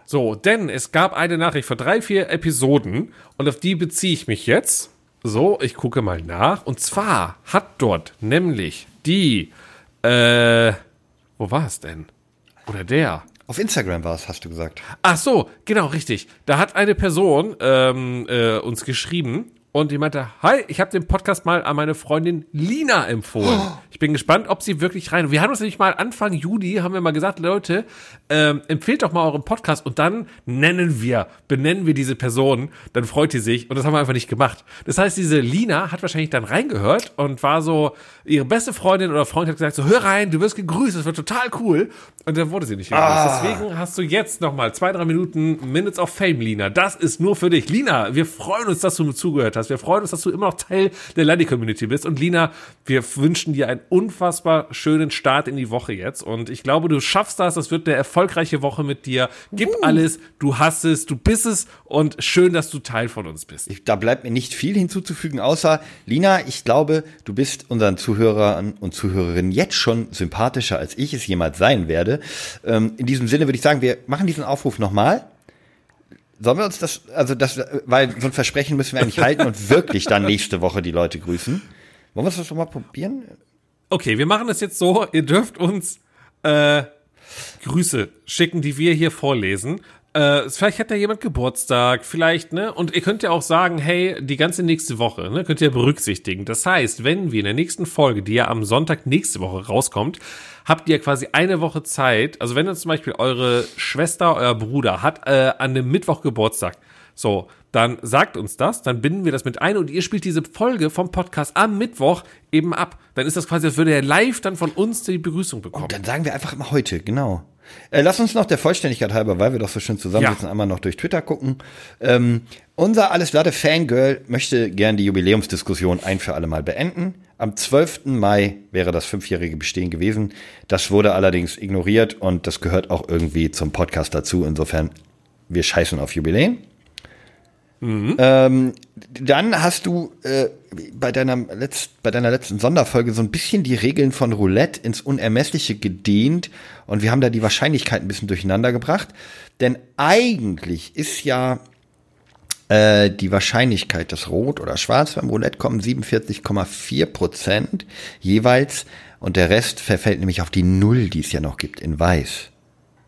So, denn es gab eine Nachricht vor drei, vier Episoden und auf die beziehe ich mich jetzt. So, ich gucke mal nach. Und zwar hat dort nämlich die, äh, wo war es denn? Oder der? Auf Instagram war es, hast du gesagt. Ach so, genau, richtig. Da hat eine Person ähm, äh, uns geschrieben und die meinte, hi, ich habe den Podcast mal an meine Freundin Lina empfohlen. [GASPS] Ich bin gespannt, ob sie wirklich rein. Wir haben uns nämlich mal Anfang Juli, haben wir mal gesagt, Leute, ähm, empfehlt doch mal euren Podcast und dann nennen wir, benennen wir diese Person, dann freut die sich und das haben wir einfach nicht gemacht. Das heißt, diese Lina hat wahrscheinlich dann reingehört und war so, ihre beste Freundin oder Freund hat gesagt, so hör rein, du wirst gegrüßt, das wird total cool. Und dann wurde sie nicht gegrüßt. Deswegen hast du jetzt nochmal zwei, drei Minuten Minutes of Fame, Lina. Das ist nur für dich. Lina, wir freuen uns, dass du zugehört hast. Wir freuen uns, dass du immer noch Teil der Ladi-Community bist. Und Lina, wir wünschen dir einen unfassbar schönen Start in die Woche jetzt. Und ich glaube, du schaffst das. Das wird eine erfolgreiche Woche mit dir. Gib alles, du hast es, du bist es. Und schön, dass du Teil von uns bist. Ich, da bleibt mir nicht viel hinzuzufügen, außer, Lina, ich glaube, du bist unseren Zuhörern und Zuhörerinnen jetzt schon sympathischer, als ich es jemals sein werde. Ähm, in diesem Sinne würde ich sagen, wir machen diesen Aufruf nochmal. Sollen wir uns das, also das, weil so ein Versprechen müssen wir eigentlich halten und wirklich dann nächste Woche die Leute grüßen. Wollen wir das schon mal probieren? Okay, wir machen es jetzt so. Ihr dürft uns äh, Grüße schicken, die wir hier vorlesen. Äh, vielleicht hat ja jemand Geburtstag, vielleicht, ne? Und ihr könnt ja auch sagen, hey, die ganze nächste Woche, ne, könnt ihr berücksichtigen. Das heißt, wenn wir in der nächsten Folge, die ja am Sonntag nächste Woche rauskommt, habt ihr quasi eine Woche Zeit. Also wenn jetzt zum Beispiel eure Schwester, euer Bruder hat äh, an dem Mittwoch Geburtstag, so, dann sagt uns das, dann binden wir das mit ein und ihr spielt diese Folge vom Podcast am Mittwoch eben ab. Dann ist das quasi, als würde er live dann von uns die Begrüßung bekommen. Dann sagen wir einfach immer heute, genau. Äh, lass uns noch der Vollständigkeit halber, weil wir doch so schön zusammensitzen, Ja. einmal noch durch Twitter gucken. Ähm, unser Alles Latte Fangirl möchte gern die Jubiläumsdiskussion ein für alle Mal beenden. Am 12. Mai wäre das fünfjährige Bestehen gewesen. Das wurde allerdings ignoriert und das gehört auch irgendwie zum Podcast dazu. Insofern, wir scheißen auf Jubiläen. Ähm, dann hast du äh, bei, deiner letzt, bei deiner letzten Sonderfolge so ein bisschen die Regeln von Roulette ins Unermessliche gedehnt und wir haben da die Wahrscheinlichkeit ein bisschen durcheinander gebracht. Denn eigentlich ist ja äh, die Wahrscheinlichkeit, dass Rot oder Schwarz beim Roulette kommen, 47,4 Prozent jeweils und der Rest verfällt nämlich auf die Null, die es ja noch gibt in Weiß.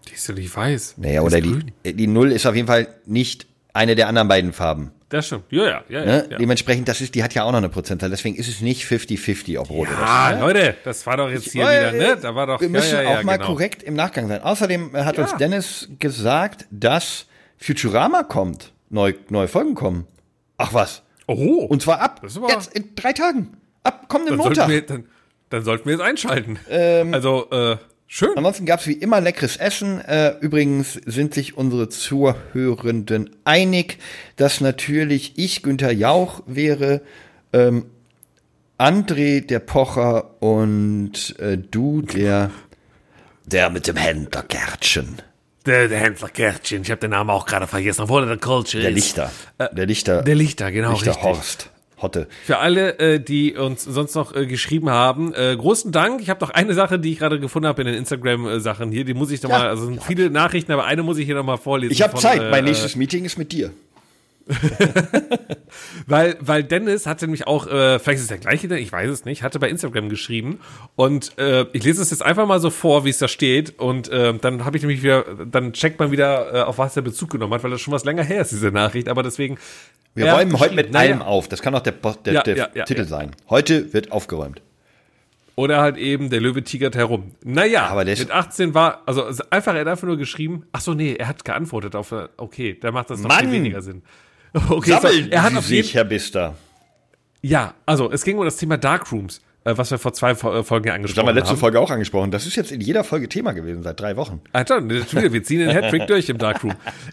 Die ist ja nicht weiß. Naja, Die oder die, grün. die Null ist auf jeden Fall nicht eine der anderen beiden Farben. Das stimmt. Ja, ja, ja. Ne? ja, ja. Dementsprechend, das ist, die hat ja auch noch eine Prozentzahl. Deswegen ist es nicht 50-50, ob rot oder Ah, schwarz. Leute, das war doch jetzt hier Äh, wieder, ne? Da war doch, Wir müssen ja, ja, ja, auch mal genau. korrekt im Nachgang sein. Außerdem äh, hat Ja. uns Dennis gesagt, dass Futurama kommt. Neue, neue Folgen kommen. Ach was. Oh, Und zwar ab jetzt in drei Tagen. Ab kommenden dann sollten, Montag. wir, dann, dann sollten wir jetzt einschalten. Ähm, also, äh, schön. Ansonsten gab es wie immer leckeres Essen. Äh, übrigens sind sich unsere Zuhörenden einig, dass natürlich ich Günther Jauch wäre, ähm, André der Pocher und äh, du der der mit dem Händlerkärtchen. Der, der Händler Gärtchen, ich habe den Namen auch gerade vergessen, obwohl er der Culture Der ist. Lichter. Der Lichter. Der Lichter, genau, Lichter richtig. Horst. Hotte. Für alle, äh, die uns sonst noch äh, geschrieben haben, äh, großen Dank. Ich habe noch eine Sache, die ich gerade gefunden habe in den Instagram-Sachen hier. Die muss ich noch Ja, mal, also sind viele Nachrichten, aber eine muss ich hier noch mal vorlesen. Ich habe Zeit. äh, mein nächstes Meeting ist mit dir. [LAUGHS] Weil, weil Dennis hatte nämlich auch, äh, vielleicht ist es der gleiche, ich weiß es nicht, hatte bei Instagram geschrieben und äh, ich lese es jetzt einfach mal so vor, wie es da steht und äh, dann habe ich nämlich wieder, dann checkt man wieder, äh, auf was er Bezug genommen hat, weil das schon was länger her ist, diese Nachricht, aber deswegen. Wir räumen heute mit allem auf. Das kann auch der, der, Ja, der ja, ja, Titel sein. Heute wird aufgeräumt. Oder halt eben, der Löwe tigert herum. Naja, Aber der mit 18 war, also einfach, er hat einfach nur geschrieben, ach so, nee, er hat geantwortet auf, äh, okay, da macht das noch Mann! viel weniger Sinn. [LAUGHS] Okay, so, Sammeln er hat Sie auf jeden sich, Herr Bister. Ja, also es ging um das Thema Darkrooms, äh, was wir vor zwei äh, Folgen ja Das haben angesprochen wir letzte haben. Folge auch angesprochen. Das ist jetzt in jeder Folge Thema gewesen, seit drei Wochen. Alter, natürlich, wir ziehen den Hattrick [LAUGHS] durch im Darkroom.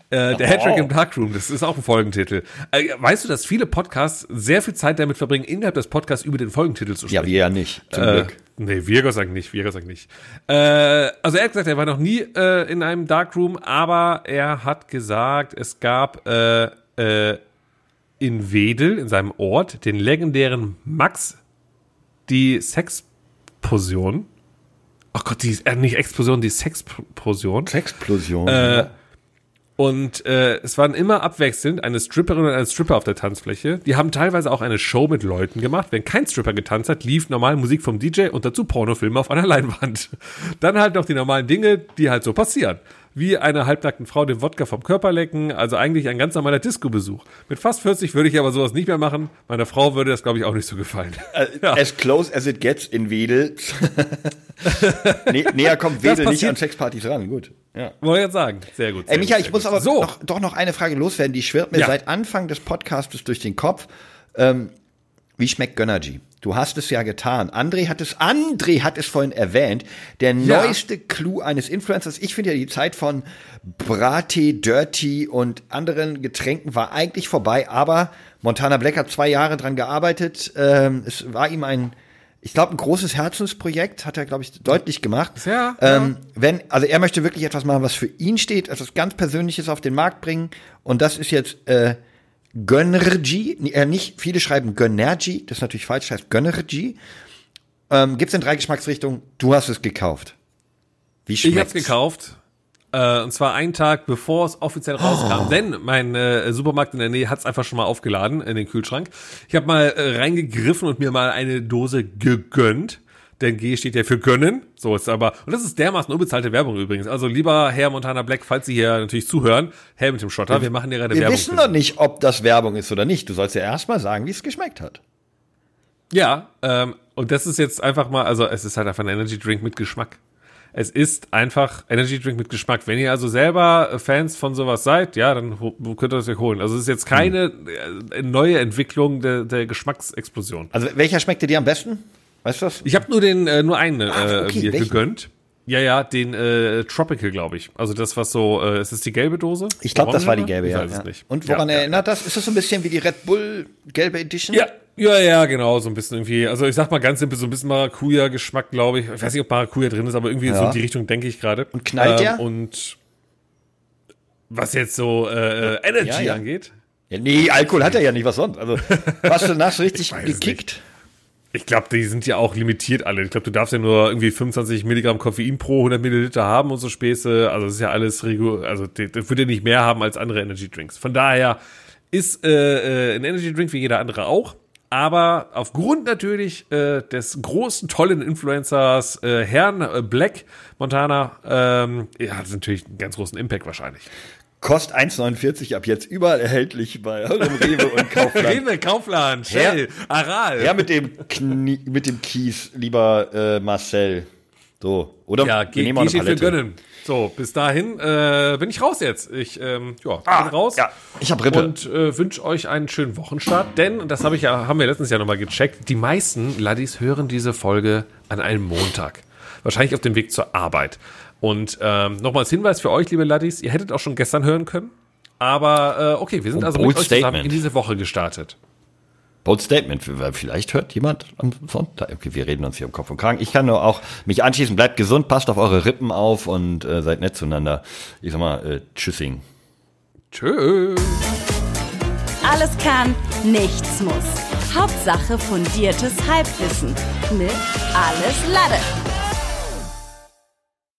Äh, der Hattrick Oh. im Darkroom, das ist auch ein Folgentitel. Äh, weißt du, dass viele Podcasts sehr viel Zeit damit verbringen, innerhalb des Podcasts über den Folgentitel zu sprechen? Ja, wir ja nicht, zum Äh, Glück. nee, wir Dank nicht, wir Dank nicht. Äh, also er hat gesagt, er war noch nie äh, in einem Darkroom, aber er hat gesagt, es gab äh, äh, in Wedel, in seinem Ort, den legendären Max, die Sexposion. Ach Gott, die, äh, nicht Explosion, die Sexposion. Sexplosion. Äh, Und äh, es waren immer abwechselnd eine Stripperin und ein Stripper auf der Tanzfläche. Die haben teilweise auch eine Show mit Leuten gemacht. Wenn kein Stripper getanzt hat, lief normal Musik vom DJ und dazu Pornofilme auf einer Leinwand. [LAUGHS] Dann halt noch die normalen Dinge, die halt so passieren. Wie einer halbnackten Frau den Wodka vom Körper lecken, also eigentlich ein ganz normaler Disco-Besuch. Mit fast 40 würde ich aber sowas nicht mehr machen. Meiner Frau würde das, glaube ich, auch nicht so gefallen. Äh, [LAUGHS] As close as it gets in Wedel. [LAUGHS] Nä näher kommt Wedel nicht an Sexpartys ran. Gut. Ja. Wollte ich jetzt sagen. Sehr gut. Sehr Ey, Micha, gut, ich muss gut. aber so. noch, doch noch eine Frage loswerden, die schwirrt mir Ja. seit Anfang des Podcastes durch den Kopf. Ähm, wie schmeckt Gönnergy? Du hast es ja getan. André hat es, André hat es vorhin erwähnt. Der Ja. neueste Clou eines Influencers. Ich finde ja die Zeit von Brattee, Dirty und anderen Getränken war eigentlich vorbei, aber Montana Black hat zwei Jahre dran gearbeitet. Ähm, es war ihm ein, ich glaube, ein großes Herzensprojekt, hat er, glaube ich, deutlich gemacht. Ja, Ähm, wenn, also er möchte wirklich etwas machen, was für ihn steht, etwas ganz Persönliches auf den Markt bringen. Und das ist jetzt äh, Gönnergy. Äh, nicht, viele schreiben Gönnergy, das ist natürlich falsch, heißt Gönnergy. Ähm, gibt's in drei Geschmacksrichtungen. Du hast es gekauft. Wie Ich schmeckt's? hab's gekauft. Äh, und zwar einen Tag bevor es offiziell Oh. rauskam. Denn mein äh, Supermarkt in der Nähe hat's einfach schon mal aufgeladen in den Kühlschrank. Ich habe mal äh, reingegriffen und mir mal eine Dose gegönnt. Denn G steht ja für gönnen. So ist aber. Und das ist dermaßen unbezahlte Werbung übrigens. Also lieber Herr Montana Black, falls Sie hier natürlich zuhören, Herr mit dem Schotter, wir machen hier gerade Wir Werbung. wissen für noch Sie. nicht, ob das Werbung ist oder nicht. Du sollst ja erstmal sagen, wie es geschmeckt hat. Ja, ähm, und das ist jetzt einfach mal, also es ist halt einfach ein Energy Drink mit Geschmack. Es ist einfach Energy Drink mit Geschmack. Wenn ihr also selber Fans von sowas seid, ja, dann könnt ihr es euch holen. Also es ist jetzt keine äh, neue Entwicklung der, der Geschmacksexplosion. Also welcher schmeckte dir am besten? Weißt du das? Ich habe nur den äh, nur einen äh, Ah, okay, mir welchen? gegönnt. Ja, ja, den äh, Tropical, glaube ich. Also das, was so, äh, ist das die gelbe Dose? Ich glaube, das war die gelbe, ich ja. Weiß ja. es nicht. Und woran ja, ja. erinnert das? Ist das so ein bisschen wie die Red Bull gelbe Edition? Ja, ja, ja, genau, so ein bisschen irgendwie. Also ich sag mal ganz simpel, so ein bisschen Maracuja-Geschmack, glaube ich. Ich weiß nicht, ob Maracuja drin ist, aber irgendwie so Ja. in die Richtung denke ich gerade. Und knallt der? Und was jetzt so äh, äh, Energy Ja, ja. angeht, Ja, nee, Alkohol hat er ja nicht, was sonst. Also, warst du danach so richtig gekickt? Ich glaube, die sind ja auch limitiert alle. Ich glaube, du darfst ja nur irgendwie 25 Milligramm Koffein pro 100 Milliliter haben und so Späße. Also das ist ja alles regu also das das würde ja nicht mehr haben als andere Energy Drinks. Von daher ist äh, äh, ein Energy Drink wie jeder andere auch. Aber aufgrund natürlich äh, des großen, tollen Influencers äh, Herrn äh, Black Montana, ähm, ja, hat es natürlich einen ganz großen Impact wahrscheinlich. Kostet 1,49 ab jetzt überall erhältlich bei Rewe und [LAUGHS] Kaufland. Rewe, Kaufland, Shell, Aral. Ja, mit dem Knie, mit dem Kies, lieber äh, Marcel. So, oder Ja, wir geh, geh steht für gönnen. So, bis dahin äh, bin ich raus jetzt. Ich ähm, ja, Ah, bin raus. ja, ich hab Rippe. Und äh, wünsche euch einen schönen Wochenstart, denn, das habe ich ja, haben wir letztens ja nochmal gecheckt, die meisten Laddies hören diese Folge an einem Montag. Wahrscheinlich auf dem Weg zur Arbeit. Und ähm, nochmals Hinweis für euch, liebe Laddies, ihr hättet auch schon gestern hören können. Aber äh, okay, wir sind also bold mit euch zusammen statement. in diese Woche gestartet. Bold Statement, vielleicht hört jemand am Sonntag. Okay, wir reden uns hier um Kopf und Kragen. Ich kann nur auch mich anschließen. Bleibt gesund, passt auf eure Rippen auf und äh, seid nett zueinander. Ich sag mal, äh, tschüssing. Tschüss. Alles kann, nichts muss. Hauptsache fundiertes Halbwissen mit Alles Lade.